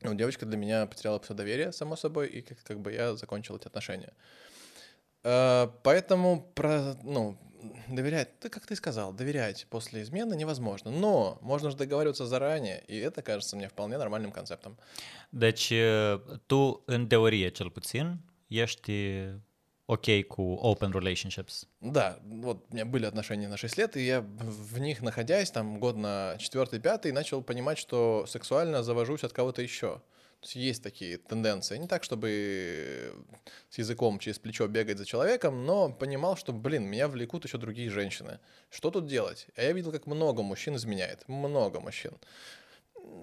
ну, девочка для меня потеряла все доверие, само собой, и как, как бы я закончил эти отношения. Э, Поэтому про, ну, доверять, ты как ты сказал, доверять после измены невозможно. Но можно же договариваться заранее, и это кажется мне вполне нормальным концептом. Deci, tu, în teorie cel puțin, ești ok cu open relationships. Да, вот у меня были отношения на 6 лет, и я в них находясь, там, год на четвертый, пятый, начал понимать, что сексуально завожусь от кого-то еще. Есть такие тенденции. Не так, чтобы с языком через плечо бегать за человеком, но понимал, что, блин, меня влекут еще другие женщины. Что тут делать? А я видел, как много мужчин изменяет. Много мужчин.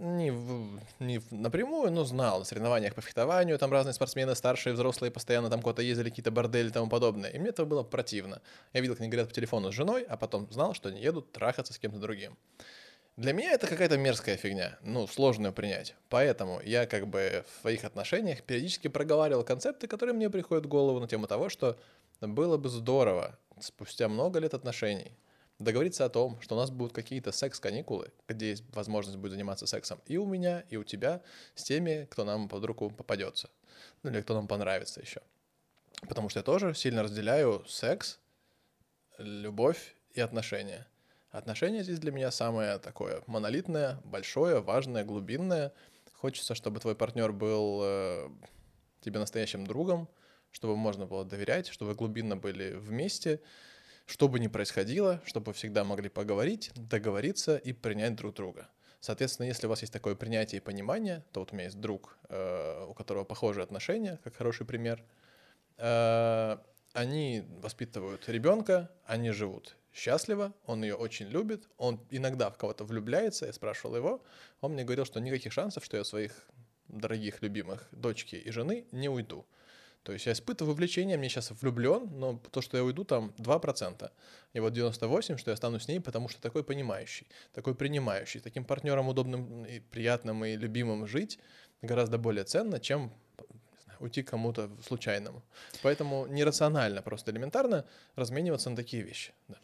Не, в- не в- напрямую, но знал. На соревнованиях по фехтованию там разные спортсмены, старшие, взрослые, постоянно там куда-то ездили, какие-то бордели и тому подобное. И мне это было противно. Я видел, как они говорят по телефону с женой, а потом знал, что они едут трахаться с кем-то другим. Для меня это какая-то мерзкая фигня, ну, сложно её принять. Поэтому я как бы в своих отношениях периодически проговаривал концепты, которые мне приходят в голову на тему того, что было бы здорово спустя много лет отношений договориться о том, что у нас будут какие-то секс-каникулы, где есть возможность будет заниматься сексом и у меня, и у тебя, с теми, кто нам под руку попадется. Ну, или кто нам понравится еще. Потому что я тоже сильно разделяю секс, любовь и отношения. Отношения здесь для меня самое такое монолитное, большое, важное, глубинное. хочется, чтобы твой партнер был э, тебе настоящим другом, чтобы можно было доверять, чтобы глубинно были вместе, что бы ни происходило, чтобы всегда могли поговорить, договориться и принять друг друга. Соответственно, если у вас есть такое принятие и понимание, то вот у меня есть друг, э, у которого похожие отношения, как хороший пример, э, они воспитывают ребенка, они живут счастливо, он ее очень любит, он иногда в кого-то влюбляется, я спрашивал его, он мне говорил, что никаких шансов, что я своих дорогих, любимых дочки и жены не уйду. То есть я испытываю влечение, мне сейчас влюблен, но то, что я уйду, там 2%. И вот 98%, что я стану с ней, потому что такой понимающий, такой принимающий, таким партнером удобным и приятным и любимым жить гораздо более ценно, чем уйти кому-то случайному. Поэтому нерационально, просто элементарно размениваться на такие вещи. Да.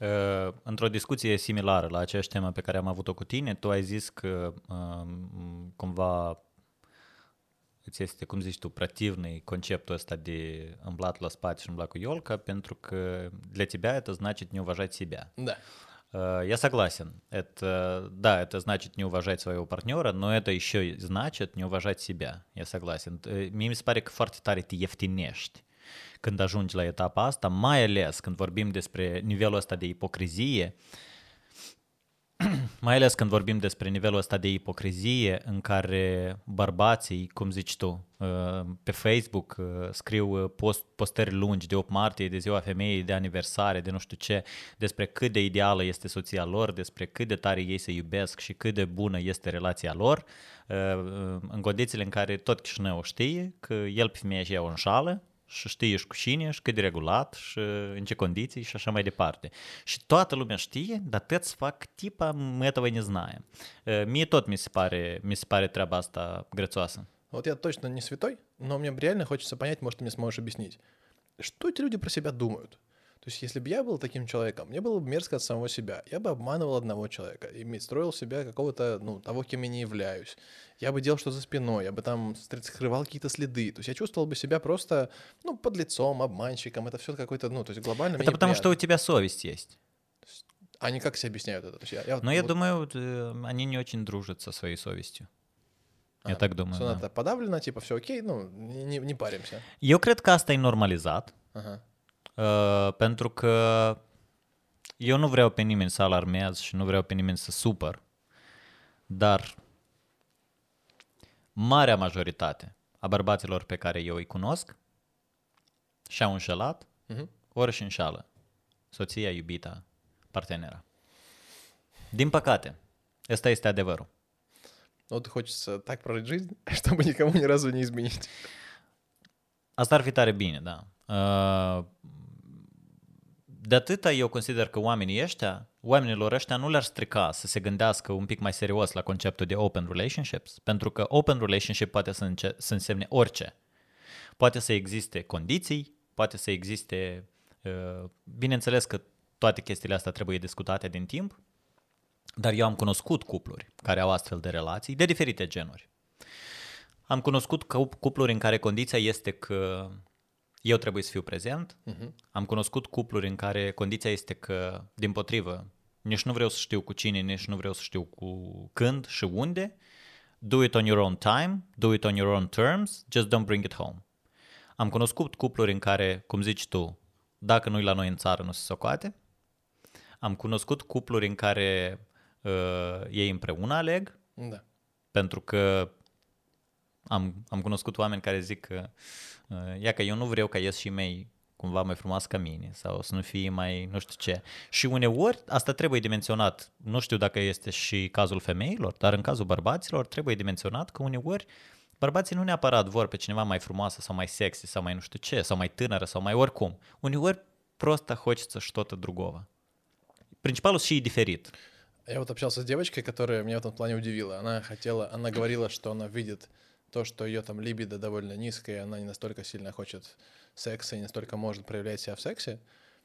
Uh, într-o discuție similară la aceeași temă pe care am avut-o cu tine, tu ai zis că uh, cumva îți este, cum zici tu, противный conceptul ăsta de îmblat la spate și îmblat cu елка, pentru că для тебя это значит не уважать себя. Да. Я согласен. Это, да, это значит не уважать своего партнера, но это еще значит не уважать себя. Я согласен. Foarte tare te ieftinești când ajungi la etapa asta, mai ales când vorbim despre nivelul [CLEARS THROAT] mai ales când vorbim despre nivelul ăsta de ipocrizie în care bărbații, cum zici tu, uh, pe Facebook uh, scriu uh, post, postări lungi de 8 martie, de ziua femeii, de aniversare, de nu știu ce, despre cât de ideală este soția lor, despre cât de tare ei se iubesc și cât de bună este relația lor, în condițiile în care tot Chișinău știe că el pe femeia și ea o înșală, și știi ești cu cine și cât de regulat și în ce condiții și așa mai departe. Și toată lumea știe, dar tăți fac tipa, мы этого не знаем. Mie tot mi se pare, mi se pare treaba asta grețoasă. Вот я точно не святой, но мне реально хочется понять, может, ты мне сможешь объяснить. Что эти люди про себя думают? То есть, если бы я был таким человеком, мне было бы мерзко от самого себя. Я бы обманывал одного человека и строил себя какого-то, ну, того, кем я не являюсь. Я бы делал что за спиной, я бы там скрывал какие-то следы. То есть я чувствовал бы себя просто, ну, под лицом, обманщиком. Это все какой-то, ну, то есть глобально Это потому, что у тебя совесть есть. Они как себе объясняют это? То есть я, я, Но вот, я думаю, вот, э, они не очень дружат со своей совестью. Я а, так думаю. Что да. подавлено, типа, все окей, ну, не, не паримся. Eu cred că asta e normalizat. Uh-huh. Uh, pentru că eu nu vreau pe nimeni să alarmez și nu vreau pe nimeni să supăr, dar marea majoritate a bărbaților pe care eu îi cunosc și-au înșelat, uh-huh. ori și înșală soția, iubita, partenera. Din păcate, ăsta este adevărul. Вот хочется так прожить жизнь, чтобы никому ни разу не изменить. Asta ar fi tare bine, da. Uh, de atâta eu consider că oamenii ăștia, oamenilor ăștia nu le-ar strica să se gândească un pic mai serios la conceptul de open relationships, pentru că open relationship poate să, înce- să însemne orice. Poate să existe condiții, poate să existe, uh, bineînțeles că toate chestiile astea trebuie discutate din timp, dar eu am cunoscut cupluri care au astfel de relații de diferite genuri. Am cunoscut cupluri în care condiția este că eu trebuie să fiu prezent. Uh-huh. Am cunoscut cupluri în care condiția este că, din potrivă, nici nu vreau să știu cu cine, nici nu vreau să știu cu când și unde. Do it on your own time, do it on your own terms, just don't bring it home. Am cunoscut cupluri în care, cum zici tu, dacă nu-i la noi în țară, nu se socoate. Am cunoscut cupluri în care uh, ei împreună aleg, da. pentru că am, am cunoscut oameni care zic că uh, ia că eu nu vreau ca ies și mei cumva mai frumoasă ca mine sau să nu fie mai nu știu ce. Și uneori asta trebuie dimensionat. Nu știu dacă este și cazul femeilor, dar în cazul bărbaților trebuie dimensionat că uneori bărbații nu neapărat vor pe cineva mai frumoasă sau mai sexy sau mai nu știu ce, sau mai tânără sau mai oricum. Uneori просто хочется что-то другого. Принципалус și diferit. Я вот общался с девочкой, которая меня в этом плане удивила. Она хотела, она говорила, что она видит то, что ее там либидо довольно низкая, она не настолько сильно хочет секса не настолько может проявлять себя в сексе,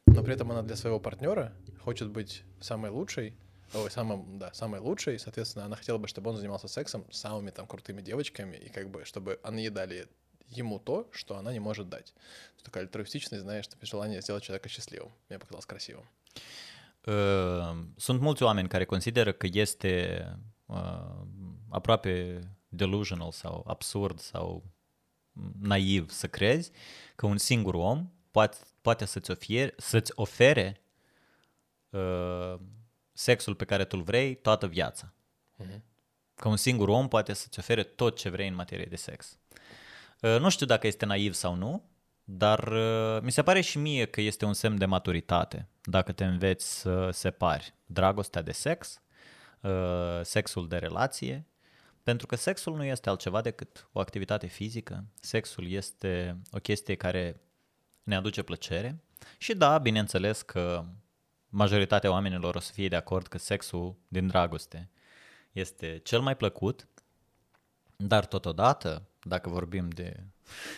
но при этом она для своего партнера хочет быть самой лучшей, ой, самым, да, самой лучшей, соответственно, она хотела бы, чтобы он занимался сексом с самыми там крутыми девочками, и как бы, чтобы они дали ему то, что она не может дать. Такая альтруистичность, знаешь, желание сделать человека счастливым. Мне показалось красивым. Sunt mulți oameni care consideră că este uh, aproape delusional sau absurd sau naiv să crezi că un singur om poate, poate să-ți ofere, să-ți ofere uh, sexul pe care tu-l vrei toată viața. Uh-huh. Că un singur om poate să-ți ofere tot ce vrei în materie de sex. Uh, nu știu dacă este naiv sau nu, dar uh, mi se pare și mie că este un semn de maturitate dacă te înveți să separi dragostea de sex, uh, sexul de relație, pentru că sexul nu este altceva decât o activitate fizică, sexul este o chestie care ne aduce plăcere. Și da, bineînțeles că majoritatea oamenilor o să fie de acord că sexul din dragoste este cel mai plăcut, dar totodată, dacă vorbim de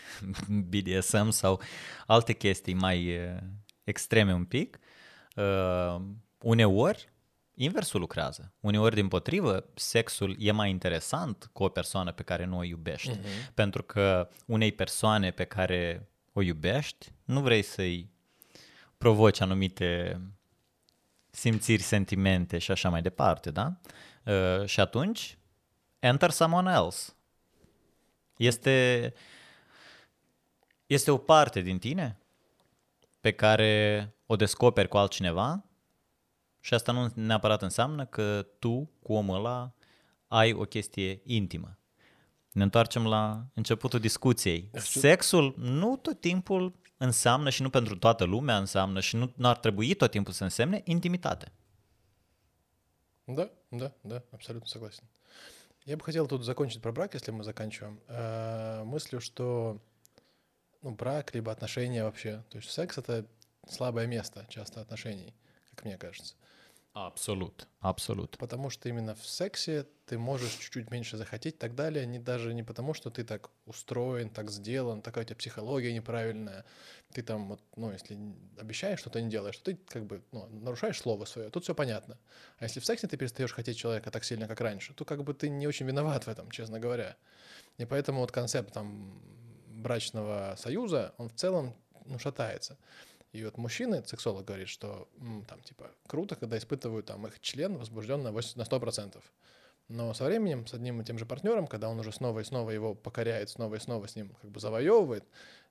[LAUGHS] BDSM sau alte chestii mai uh, extreme un pic, uh, uneori inversul lucrează. Uneori, din potrivă, sexul e mai interesant cu o persoană pe care nu o iubești. Uh-huh. Pentru că unei persoane pe care o iubești, nu vrei să-i provoci anumite simțiri, sentimente și așa mai departe, da? Uh, și atunci, enter someone else. Este, este o parte din tine pe care o descoperi cu altcineva și asta nu neapărat înseamnă că tu cu omul ăla ai o chestie intimă. Ne întoarcem la începutul discuției. Sexul nu tot timpul înseamnă și nu pentru toată lumea înseamnă și nu, nu ar trebui tot timpul să însemne intimitate. Да, да, да, абсолютно согласен. Я бы хотел тут закончить про брак, если мы заканчиваем, э, мыслью, что ну, брак либо отношения вообще, то есть секс это слабое место часто отношений, как мне кажется. Абсолют, абсолют. Потому что именно в сексе ты можешь чуть-чуть меньше захотеть и так далее, не даже не потому, что ты так устроен, так сделан, такая у тебя психология неправильная, ты там, вот, ну, если обещаешь, что ты не делаешь, то ты как бы ну, нарушаешь слово свое, тут все понятно. А если в сексе ты перестаешь хотеть человека так сильно, как раньше, то как бы ты не очень виноват в этом, честно говоря. И поэтому вот концепт там брачного союза, он в целом ну, шатается. И вот мужчины, сексолог говорит, что там типа круто, когда испытывают там их член возбужден на 100%. Но со временем, с одним и тем же партнером, когда он уже снова и снова его покоряет, снова и снова с ним как бы завоевывает,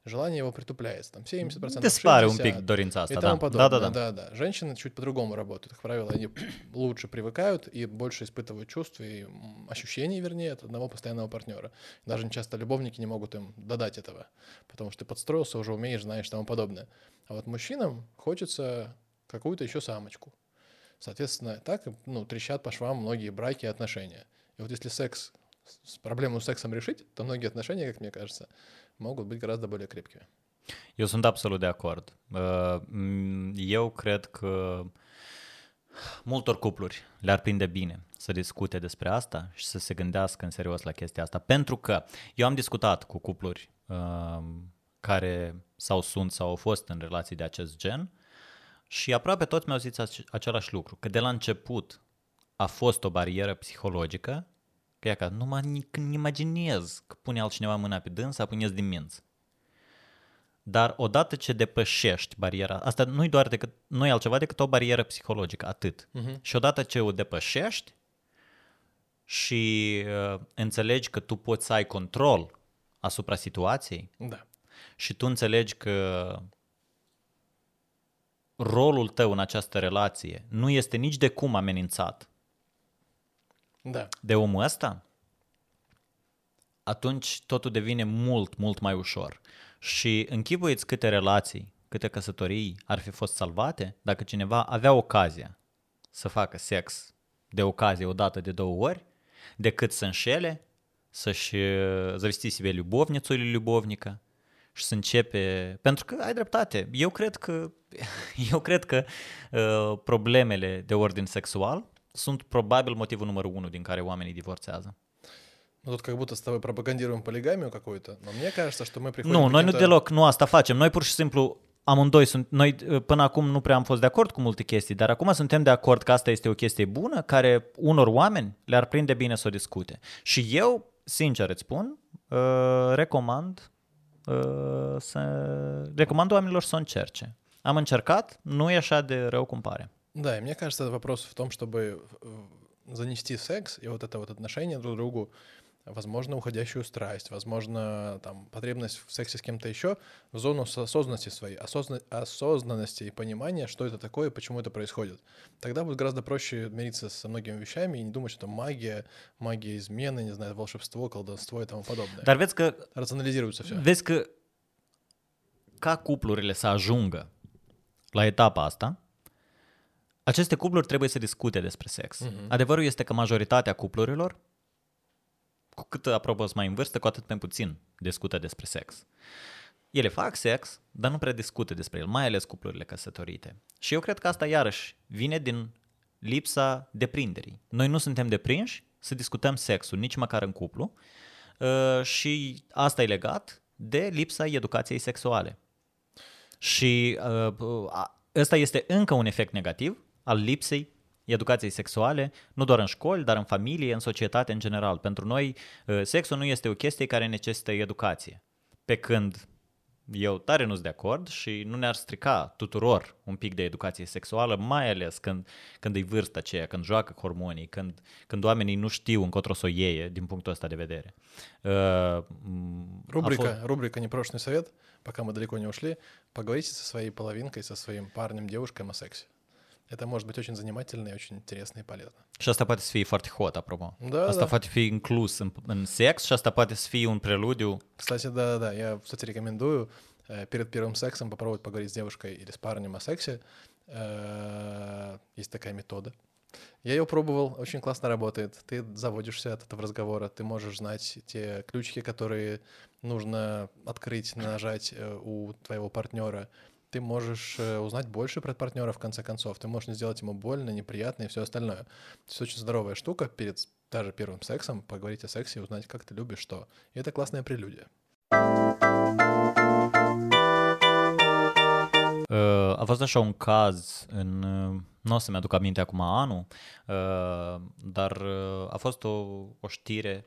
желание его притупляется. Там 70%, Диспары un pic dorința asta, и тому да. подобное. Да, да, да, да. Женщины чуть по-другому работают. Как правило, они [CLEARS THROAT] лучше привыкают и больше испытывают чувства и ощущений, вернее, от одного постоянного партнера. Даже часто любовники не могут им додать этого, потому что ты подстроился, уже умеешь, знаешь, тому подобное. А вот мужчинам хочется какую-то еще самочку. Соответственно, так ну, трещат по швам многие браки и отношения. И вот если секс, проблему с sexом решить, то многие отношения, как мне кажется, могут быть гораздо более крепкими. Eu sunt absolut de acord. Eu cred că multor cupluri le-ar prinde bine să discute despre asta și să se gândească în serios la chestia asta. Pentru că eu am discutat cu cupluri care sau sunt sau au fost în relații de acest gen și aproape toți mi-au zis același lucru, că de la început a fost o barieră psihologică, că ea ca nu mă imaginez că pune altcineva mâna pe dânsa, pune din minți. Dar odată ce depășești bariera, asta nu e doar decât, nu e altceva decât o barieră psihologică, atât. Uh-huh. Și odată ce o depășești și uh, înțelegi că tu poți să ai control asupra situației, da și tu înțelegi că rolul tău în această relație nu este nici de cum amenințat da. de omul ăsta, atunci totul devine mult, mult mai ușor. Și închipuiți câte relații, câte căsătorii ar fi fost salvate dacă cineva avea ocazia să facă sex de ocazie o dată de două ori, decât să înșele, să-și завести себе любовницу или любовника, și să începe... Pentru că ai dreptate. Eu cred că, [LAUGHS] eu cred că uh, problemele de ordin sexual sunt probabil motivul numărul unu din care oamenii divorțează. Ну, тут как будто с тобой пропагандируем полигамию какую-то, но мне кажется, что мы приходим... Nu, noi nu deloc, nu asta facem. Noi pur și simplu amândoi sunt, noi până acum nu prea am fost de acord cu multe chestii, dar acum suntem de acord că asta este o chestie bună care unor oameni le-ar prinde bine să o discute. Și eu, sincer îți spun, uh, recomand Uh, să recomand oamenilor să o încerce. Am încercat, nu e așa de rău cum pare. Да, и мне кажется, вопрос в том, чтобы занести секс и вот это вот отношение друг к другу возможно, уходящую страсть, возможно, там, потребность в сексе с кем-то еще, в зону осознанности своей, осозна- осознанности и понимания, что это такое и почему это происходит. Тогда будет гораздо проще мириться со многими vещами и не думать, что это магия, магия измены, не знаю, волшебство, колдовство и тому подобное. Dar vezi că, Рационализируется все. vezi că ca cuplurile să ajungă la etapa asta, aceste cupluri trebuie să discute despre sex. Mhm. Adevărul este că majoritatea cuplurilor, cu cât apropo sunt mai în vârstă, cu atât mai puțin discută despre sex. Ele fac sex, dar nu prea discută despre el, mai ales cuplurile căsătorite. Și eu cred că asta iarăși vine din lipsa deprinderii. Noi nu suntem deprinși să discutăm sexul, nici măcar în cuplu, uh, și asta e legat de lipsa educației sexuale. Și uh, a- ăsta este încă un efect negativ al lipsei educației sexuale, nu doar în școli, dar în familie, în societate în general. Pentru noi, uh, sexul nu este o chestie care necesită educație. Pe când eu tare nu sunt de acord și nu ne-ar strica tuturor un pic de educație sexuală, mai ales când, când e vârsta aceea, când joacă hormonii, când, când oamenii nu știu încotro să o iei din punctul ăsta de vedere. Uh, m, a Рубрика, рубрика «Непрошенный совет», пока мы далеко не ушли, поговорите со своей половинкой, со своим парнем, девушкой о сексе. Это может быть очень занимательно и очень интересно и полезно. Și asta poate să fie foarte hot, apropo. Da, asta da. poate fi inclus în, în sex și asta poate să fie un preludiu. Кстати, да-да-да, я, кстати, рекомендую э, перед первым сексом попробовать поговорить с девушкой или с парнем о сексе. Э, Есть такая метода. Я ее пробовал, очень классно работает. Ты заводишься от этого разговора, ты можешь знать те ключики, которые нужно открыть, нажать э, у твоего партнера. Ты можешь э, узнать больше про партнера в конце концов. Ты можешь не сделать ему больно, неприятно и все остальное. То есть очень здоровая штука перед даже первым сексом поговорить о сексе и узнать, как ты любишь что. И это классная прелюдия. A fost așa un caz în, nu o să-mi aduc aminte acum anul, dar a fost o, o știre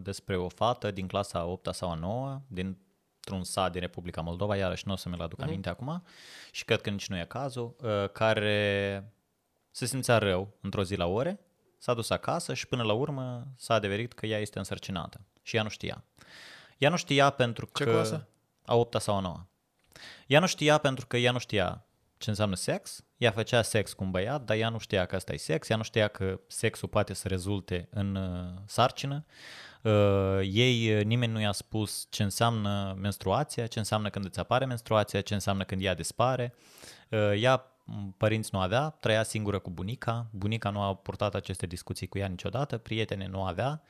despre o fată din clasa a 8 sau a 9 dintr-un sat din Republica Moldova, iarăși nu o să mi-l aduc aminte acum și cred că nici nu e cazul, uh, care se simțea rău într-o zi la ore, s-a dus acasă și până la urmă s-a adeverit că ea este însărcinată și ea nu știa. Ea nu știa pentru Ce că... clasă? A 8 sau a 9 ea nu știa pentru că ea nu știa ce înseamnă sex, ea făcea sex cu un băiat, dar ea nu știa că asta e sex, ea nu știa că sexul poate să rezulte în uh, sarcină. Uh, ei, uh, nimeni nu i-a spus ce înseamnă menstruația, ce înseamnă când îți apare menstruația, ce înseamnă când ea dispare. Uh, ea părinți nu avea, trăia singură cu bunica, bunica nu a purtat aceste discuții cu ea niciodată, prietene nu avea,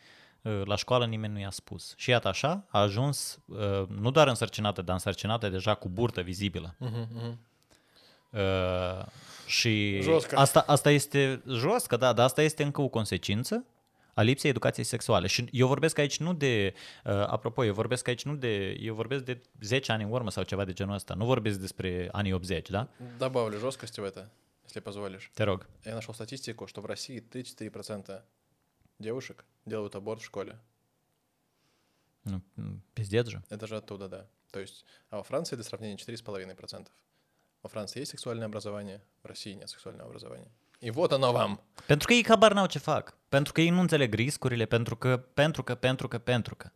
uh, la școală nimeni nu i-a spus. Și iată așa, a ajuns uh, nu doar însărcinată, dar însărcinată deja cu burtă vizibilă. Uh-huh, Uh, și asta, asta este joscă, da, dar asta este încă o consecință a lipsei educației sexuale. Și eu vorbesc aici nu de, uh, apropo, eu vorbesc aici nu de, eu vorbesc de 10 ani în urmă sau ceva de genul ăsta. Nu vorbesc despre anii 80, da? Добавлю жесткости в это, если позволишь. Te rog. Я нашел статистику, что в России 3-4% девушек делают аборт в школе. M, Pizdeț же. Это же оттуда, да. То есть, а во Франции для сравнения 4,5%. Во Франции есть сексуальное образование, в России нет сексуального образования. И вот оно вам. Pentru că ei habar n-au ce fac. Pentru că ei nu înțeleg riscurile, pentru că, pentru că, pentru că, pentru că.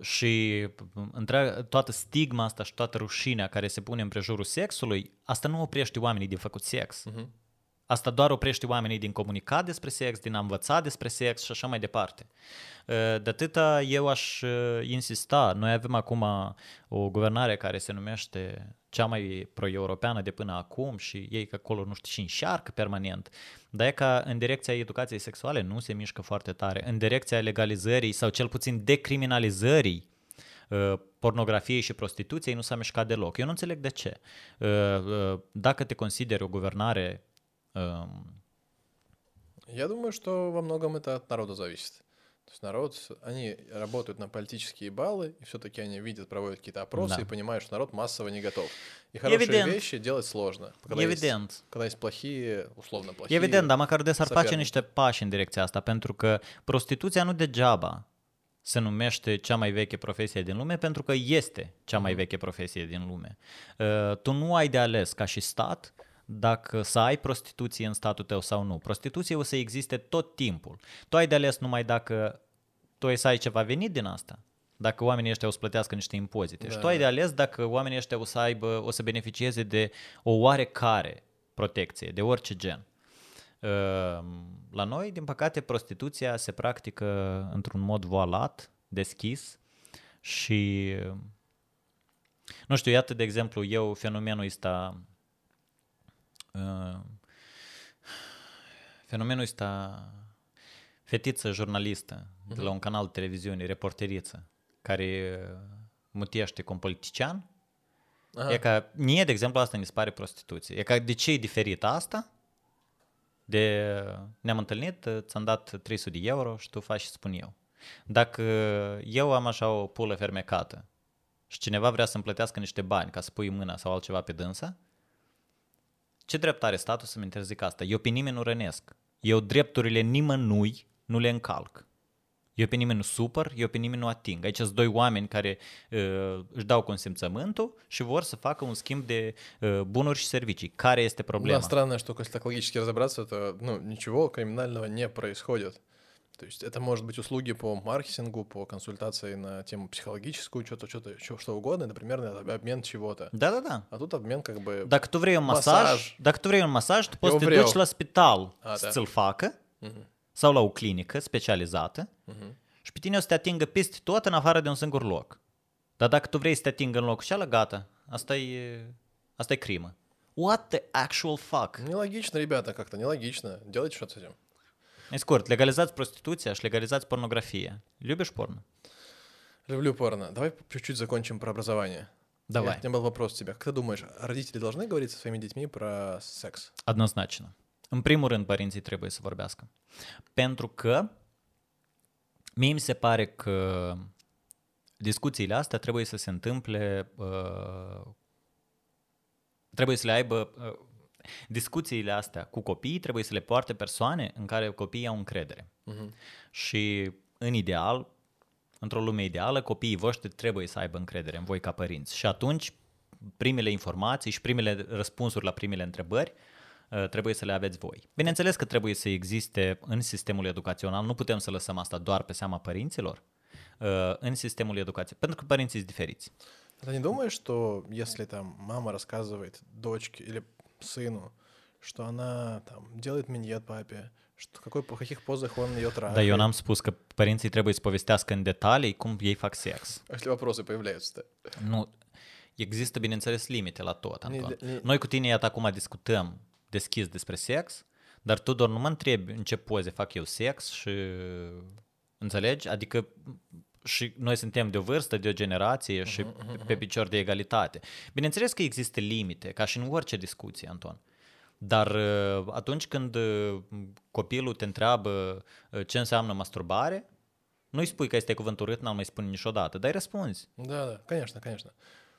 Și întreaga, toată stigma asta și toată rușinea care se pune în prejurul sexului, asta nu oprește oamenii din făcut sex. Uh-huh. Asta doar oprește oamenii din comunica despre sex, din a învăța despre sex și așa mai departe. Ă, de atâta eu aș ă, insista. Noi avem acum o guvernare care se numește cea mai pro-europeană de până acum și ei că acolo, nu știu, și înșearcă permanent. Dar e ca în direcția educației sexuale nu se mișcă foarte tare. În direcția legalizării sau cel puțin decriminalizării uh, pornografiei și prostituției nu s-a mișcat deloc. Eu nu înțeleg de ce. Uh, uh, Dacă te consideri o guvernare um, Я думаю, что во многом это от народа зависит. То есть народ, они работают на политические баллы, и все-таки они видят, проводят какие-то опросы Да. и понимают, что народ массово не готов. И хорошие Evident. вещи делать сложно. Когда есть, Evident. когда есть плохие, условно плохие. Evident, dar măcar de s-ar face соперники. niște pași în direcția asta, pentru că prostituția nu degeaba se numește cea mai veche profesie din lume, pentru că este cea mai veche profesie din lume. Uh, Tu nu ai de ales ca și stat dacă să ai prostituție în statul tău sau nu. Prostituție o să existe tot timpul. Tu ai de ales numai dacă tu ai să ai ceva venit din asta. Dacă oamenii ăștia o să plătească niște impozite. Da. Și tu ai de ales dacă oamenii ăștia o să aibă, o să beneficieze de o oarecare protecție, de orice gen. Uh, La noi, din păcate, prostituția se practică într-un mod voalat, deschis și nu știu, iată de exemplu, eu fenomenul ăsta uh, fenomenul ăsta fetiță jurnalistă de la un canal de televiziune, reporteriță, care uh, mutiește cu un politician, Aha. e ca, mie, de exemplu, asta mi se pare prostituție. E ca, de ce e diferit asta? De, ne-am întâlnit, ți-am dat 300 de euro și tu faci și spun eu. Dacă eu am așa o pulă fermecată și cineva vrea să-mi plătească niște bani ca să pui mâna sau altceva pe dânsa, ce drept are statul să-mi interzic asta? Eu pe nimeni nu rănesc. Eu drepturile nimănui nu le încalc. Eu pe nimeni nu supăr, eu pe nimeni nu ating. Aici sunt doi oameni care uh, își dau consimțământul și vor să facă un schimb de uh, bunuri și servicii. Care este problema? Да, странная штука, если так логически разобраться, то ну, ничего криминального не происходит. То есть это может быть услуги по маркетингу, по консультации на тему психологическую, что-то, что-то, чё- что угодно, например, на обмен чего-то. Da-da-da. А тут обмен как бы... Dacă tu vrei un masaj, tu poți să te vreau. duci la spital A, să da. ți-l facă Мгм. sau la o clinică specializată Мгм. și pe tine o să te atingă peste tot în afară de un singur loc. Dar dacă tu vrei să te atingă în locul cealaltă, gata, asta e, asta e crimă. What the actual fuck? Нелогично, ребята, как-то нелогично. Делайте что-то с этим. Scurt, legalizați prostituția și legalizați pornografia. Iubești porno? Люблю порно. Давай чуть-чуть закончим про образование. Давай. У меня был вопрос у тебя. Как ты думаешь, родители должны говорить со своими детьми про секс? Однозначно. În primul rând, părinții trebuie să vorbească. Pentru că mie mi se pare că discuțiile astea trebuie să se întâmple, uh, trebuie să le aibă, uh, discuțiile astea cu copiii trebuie să le poarte persoane în care copiii au încredere. Мгм. Și în ideal, într-o lume ideală, copiii voștri trebuie să aibă încredere în voi ca părinți. Și atunci, primele informații și primele răspunsuri la primele întrebări uh, trebuie să le aveți voi. Bineînțeles că trebuie să existe în sistemul educațional, nu putem să lăsăm asta doar pe seama părinților, uh, în sistemul educației, pentru că părinții sunt diferiți. А Ты не думаешь, что если там мама рассказывает дочке или сыну, что она там делает миньет папе, что какой, по каких позах он ее трахает? Dar eu n-am spus că părinții trebuie să povestească în detalii cum ei fac sex. А Если вопросы появляются-то. Nu, există, bineînțeles, limite la tot, Anton. Ne- ne- Noi cu tine, iată, acum discutăm deschis despre sex, dar tu doar nu mă întrebi în ce poze fac eu sex și... Înțelegi? Adică și noi suntem de o vârstă, de o generație și pe picior de egalitate. Bineînțeles că există limite, ca și în orice discuție, Anton. Dar uh, atunci când uh, copilul te întreabă uh, ce înseamnă masturbare, nu-i spui că este cuvântul urât, n-al mai spune niciodată, dar îi răspunzi. Да, да, конечно, конечно.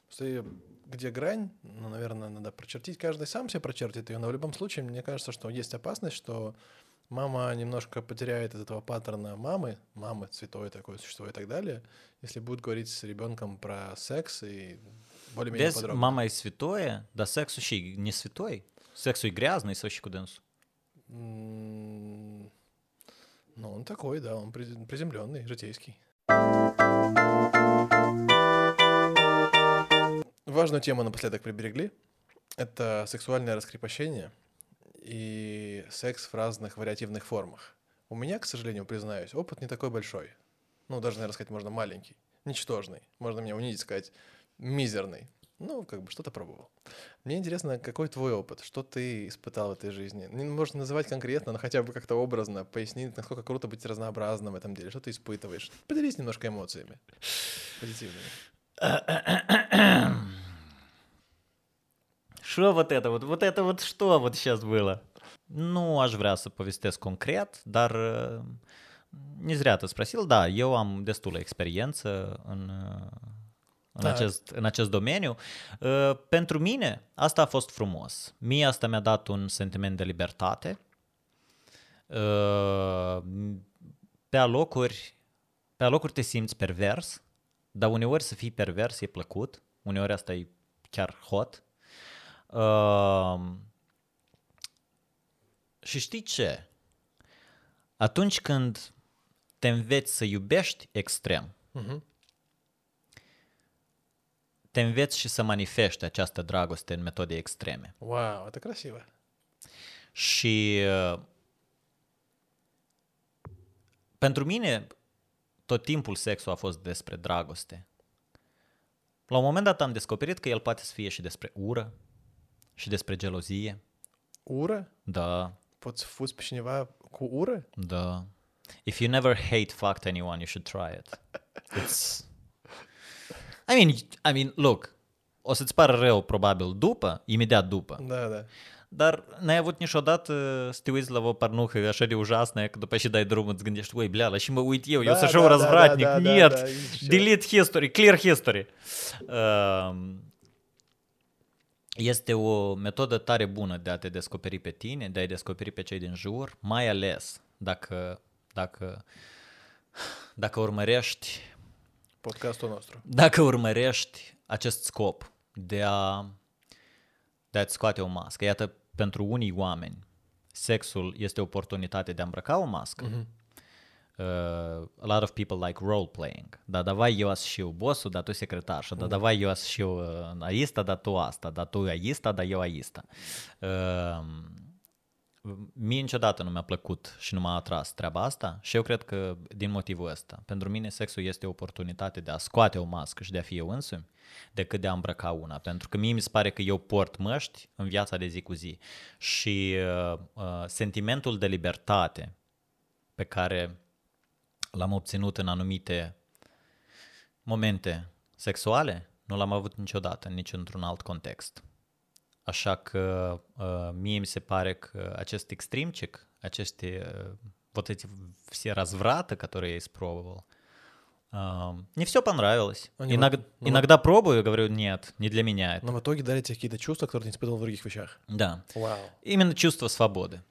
Просто и где грань, ну, наверное, надо прочертить. Каждый сам себе прочертит ее, но в любом случае, мне кажется, что есть опасность, что мама немножко потеряет из этого паттерна мамы, мамы, святое такое существо и так далее, если будет говорить с ребенком про секс и более-менее Vezi, подробно. mama e svitoie, dar sexul și не святой. Sexul e грязный cu dânsul. М, Ну, он такой, да, он приз- приземленный, житейский. Важную тему напоследок приберегли. Это сексуальное раскрепощение и секс в разных вариативных формах. У меня, к сожалению, признаюсь, опыт не такой большой. Ну, даже, наверное, сказать можно маленький, ничтожный. Можно меня унизить, сказать мизерный. Ну, как бы что-то пробовал. Мне интересно, какой твой опыт? Что ты испытал в этой жизни? Не можно называть конкретно, но хотя бы как-то образно пояснить, насколько круто быть разнообразным в этом деле. Что ты испытываешь? Поделись немножко эмоциями позитивными. [CLEARS THROAT] Что вот это вот? Вот это вот что вот сейчас было? Nu aș vrea să povestesc concret, dar uh, не zrea te sprosil, da, eu am destulă experiență în, uh, în, Da. acest, în acest domeniu. Uh, Pentru mine asta a fost frumos. Mie asta mi-a dat un sentiment de libertate. Uh, Pe alocuri, pe alocuri te simți pervers, dar uneori să fii pervers e plăcut, uneori asta e chiar hot. Uh, și știi ce? Atunci când te înveți să iubești extrem. Мгм. Te înveți și să manifeste această dragoste în metode extreme. Вау, это красиво. Și uh, pentru mine tot timpul sexul a fost despre dragoste. La un moment dat am descoperit că el poate să fie și despre ură și despre gelozie. Урă? Da, Poți să fuzi pe cineva cu ură? da. If you never hate fucked anyone, you should try it. It's... I mean, I mean, look, o să-ți pară rău probabil după, imediat după. Да, да. Dar n-ai avut niciodată să te uiți la o parnuhă așa de ужасная, că după ce dai drumul îți gândești, ui, blea, la și mă uit eu, eu Da, sunt așa da, un da, răzvratnic, da, da, нет, da, ești delete history, clear history. Um, este o metodă tare bună de a te descoperi pe tine, de a-i descoperi pe cei din jur, mai ales dacă, dacă, dacă urmărești podcastul nostru. Dacă urmărești acest scop de a de a-ți scoate o mască. Iată, pentru unii oameni, sexul este o oportunitate de a îmbrăca o mască, uh-huh. Uh, a lot of people like role playing. Da, давай eu as și eu bossul, dar tu secretarșa. Da, давай eu as și eu uh, aista, dar tu asta. Da, tu aista, dar eu aista. Uh, mie niciodată nu mi-a plăcut și nu m-a atras treaba asta și eu cred că din motivul ăsta. Pentru mine sexul este o oportunitate de a scoate o mască și de a fi eu însumi decât de a îmbrăca una. Pentru că mie mi se pare că eu port măști în viața de zi cu zi și uh, uh, sentimentul de libertate pe care l-am obținut în anumite momente sexuale, nu l-am avut niciodată, nici într-un alt context. Așa că uh, mie mi se pare că acest экстримчик, aceste uh, вот эти все развраты, которые я испробовал, uh, не все понравилось. Ну, не Иногда, ну, иногда пробую говорю, нет, не для меня это. Но в итоге дарит тебе какие-то чувства, которые ты не испытывал в других вещах. Да, Вау. именно чувство свободы.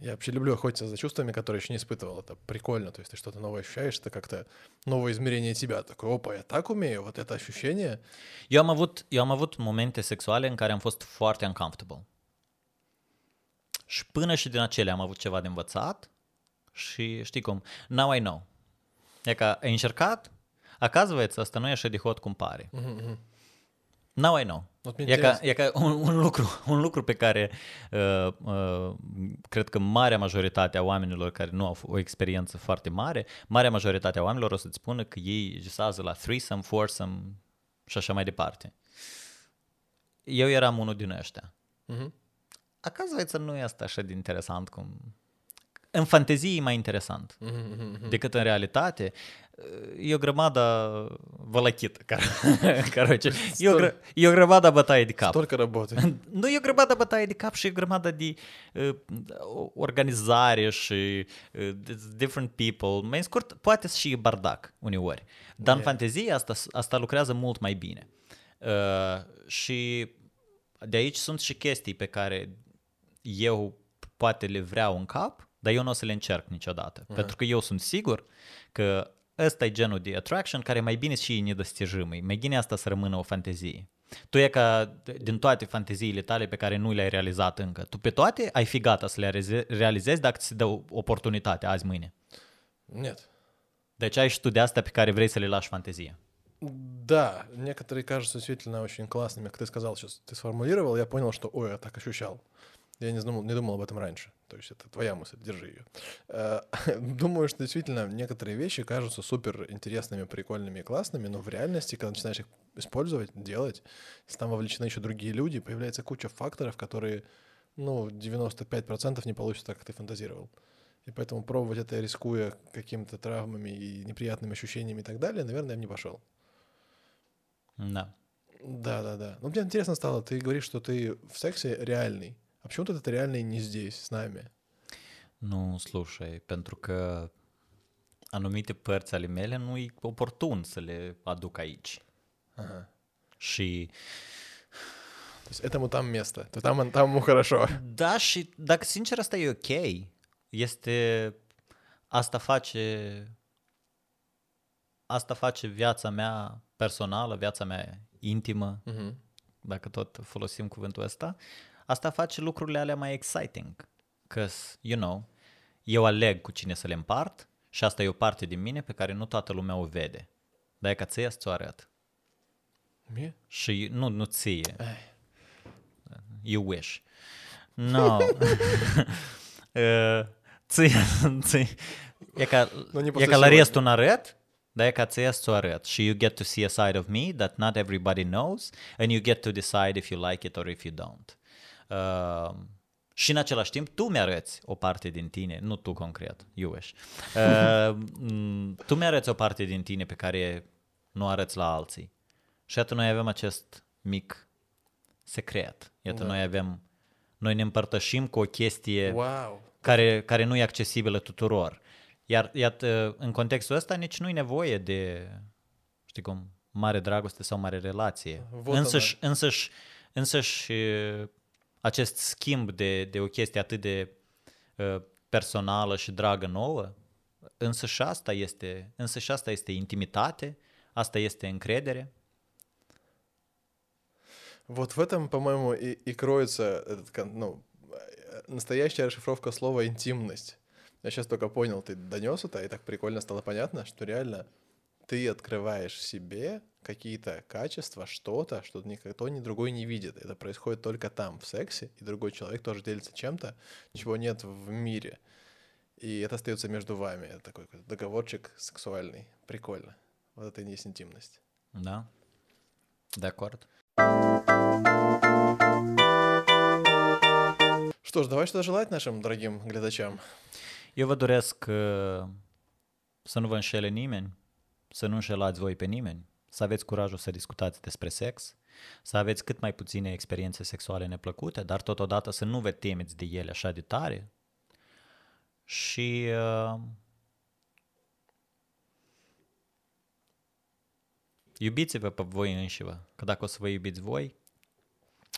Я вообще люблю охотиться за чувствами, которые еще не испытывал. Это прикольно. То есть ты что-то новое ощущаешь, это как-то новое измерение тебя. Такой, опа, я так умею, вот это ощущение. Eu am avut, eu am avut momente sexuale în care am fost foarte uncomfortable. Și până și din acele am avut ceva de învățat și știi cum, now I know. E că ai încercat, оказывается, asta nu e așa de hot cum pare. Now I know. Вот мне E ca, интересно. e ca un, un, lucru, un lucru pe care uh, uh, cred că marea majoritate a oamenilor care nu au f- o experiență foarte mare, marea majoritate a oamenilor o să-ți spună că ei visează la threesome, foursome și așa mai departe. Eu eram unul din ăștia. Мгм. Оказывается, nu este așa de interesant cum... În fantezie e mai interesant Мгм, мгм, мгм. decât în realitate. E o grămadă vălăchită. Care, короче, [LAUGHS] e, o, gră, e o grămadă bătaie de cap. Столько работы. [LAUGHS] Nu e o grămadă bătaie de cap și e o grămadă de uh, organizare și uh, different people. Mai în scurt, poate și e bardac uneori. Dar în Yeah. fantezie asta, asta lucrează mult mai bine. Uh, și de aici sunt și chestii pe care eu poate le vreau în cap, dar eu nu o să le încerc niciodată. Uh-huh. Pentru că eu sunt sigur că ăsta e genul de attraction care mai bine și e nedostижимый. Mai bine asta să rămână o fantezie. Tu e ca din toate fanteziile tale pe care nu le-ai realizat încă. Tu pe toate ai fi gata să le reze- realizezi dacă ți se dă oportunitatea azi mâine. Нет. Deci ai și tu de astea pe care vrei să le lași fantezie. Да, некоторые кажутся действительно очень классными. Как ты сказал сейчас, ты сформулировал, я понял, что, ой, я так ощущал. Я не думал, не думал об этом раньше. То есть это твоя мысль, держи ее. [LAUGHS] Думаю, что действительно некоторые вещи кажутся супер интересными, прикольными и классными, но в реальности, когда начинаешь их использовать, делать, если там вовлечены еще другие люди, появляется куча факторов, которые, ну, 95% не получится так, как ты фантазировал. И поэтому пробовать это, рискуя какими-то травмами и неприятными ощущениями и так далее, наверное, я бы не пошел. Da. Да, да, да. Ну, мне интересно стало, ты говоришь, что ты в сексе реальный. А почему ты это реальный не здесь, с нами? Nu, слушай, pentru că anumite părți ale mele nu e oportun să le aduc aici. Ага. Și То есть этому там место, то там, там ему хорошо. Da, și dacă sincer asta e ok, este asta face asta face viața mea personală, viața mea intimă, Мгм. dacă tot folosim cuvântul ăsta, Asta face lucrurile alea mai exciting. Că, you know, eu aleg cu cine să le împart și asta e o parte din mine pe care nu toată lumea o vede. Dar e ca ție să ți-o arăt. Mie? Și nu, nu ție. Ai. You wish. No. [LAUGHS] uh, ție, ție. E ca, e ca la restul un arăt, dar e ca ție să o arăt. Și you get to see a side of me that not everybody knows and you get to decide if you like it or if you don't. Uh, și în același timp, tu mi-arăți o parte din tine, nu tu concret, you wish. Uh, m, tu mi-arăți o parte din tine pe care nu arăți la alții. Și atunci noi avem acest mic secret. Iată, Da. noi avem, noi ne împărtășim cu o chestie Wow. care, care nu e accesibilă tuturor. Iar iată, în contextul ăsta nici nu e nevoie de, știi cum, mare dragoste sau mare relație. Vot Însăși, însăși, însăși uh, acest schimb de, de o chestie atât de uh, personală și dragă nouă, însă și asta este, însă și asta este intimitate, asta este încredere. Вот в этом, по-моему, и, и кроется этот, ну, настоящая расшифровка слова интимность. Я сейчас только понял, ты донес это, и так прикольно стало понятно, что реально ты открываешь себе какие-то качества, что-то, что никто ни другой не видит. Это происходит только там, в сексе, и другой человек тоже делится чем-то, чего нет в мире. И это остается между вами. Это такой договорчик сексуальный. Прикольно. Вот это и есть интимность. De acord? Что ж, давай что желать нашим дорогим глядачам. Eu vă doresc uh, să nu vă înșele nimeni, să nu înșelați voi pe nimeni, să aveți curajul să discutați despre sex, să aveți cât mai puține experiențe sexuale neplăcute, dar totodată să nu vă temeți de ele așa de tare și uh, iubiți-vă pe voi înșivă, că dacă o să vă iubiți voi,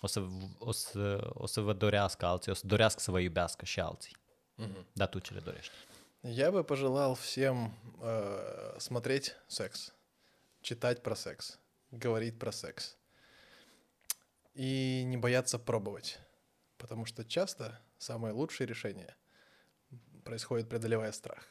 o să, o să, o să vă dorească alții, o să dorească să vă iubească și alții. Dar tu ce le dorești? Я бы пожелал всем э, смотреть секс, Читать про секс, говорить про секс и не бояться пробовать, потому что часто самое лучшее решение происходит преодолевая страх.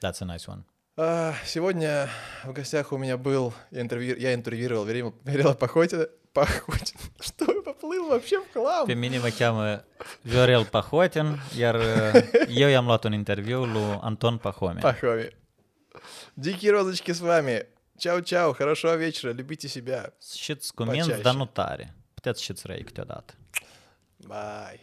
That's a nice one. А, Сегодня в гостях у меня был, я, интервью, я интервьюировал Верила, Верила Пахотина. Пахотин. Что я поплыл вообще в хлам? Pe mine mă cheamă Viorel Pahotin, iar [LAUGHS] eu i-am luat un interviu lui Anton. Дикие розочки с вами. Чао-чао, хорошего вечера, любите себя. Почаще. dar nu tare. Puteți și-ți răi câteodată. Bye.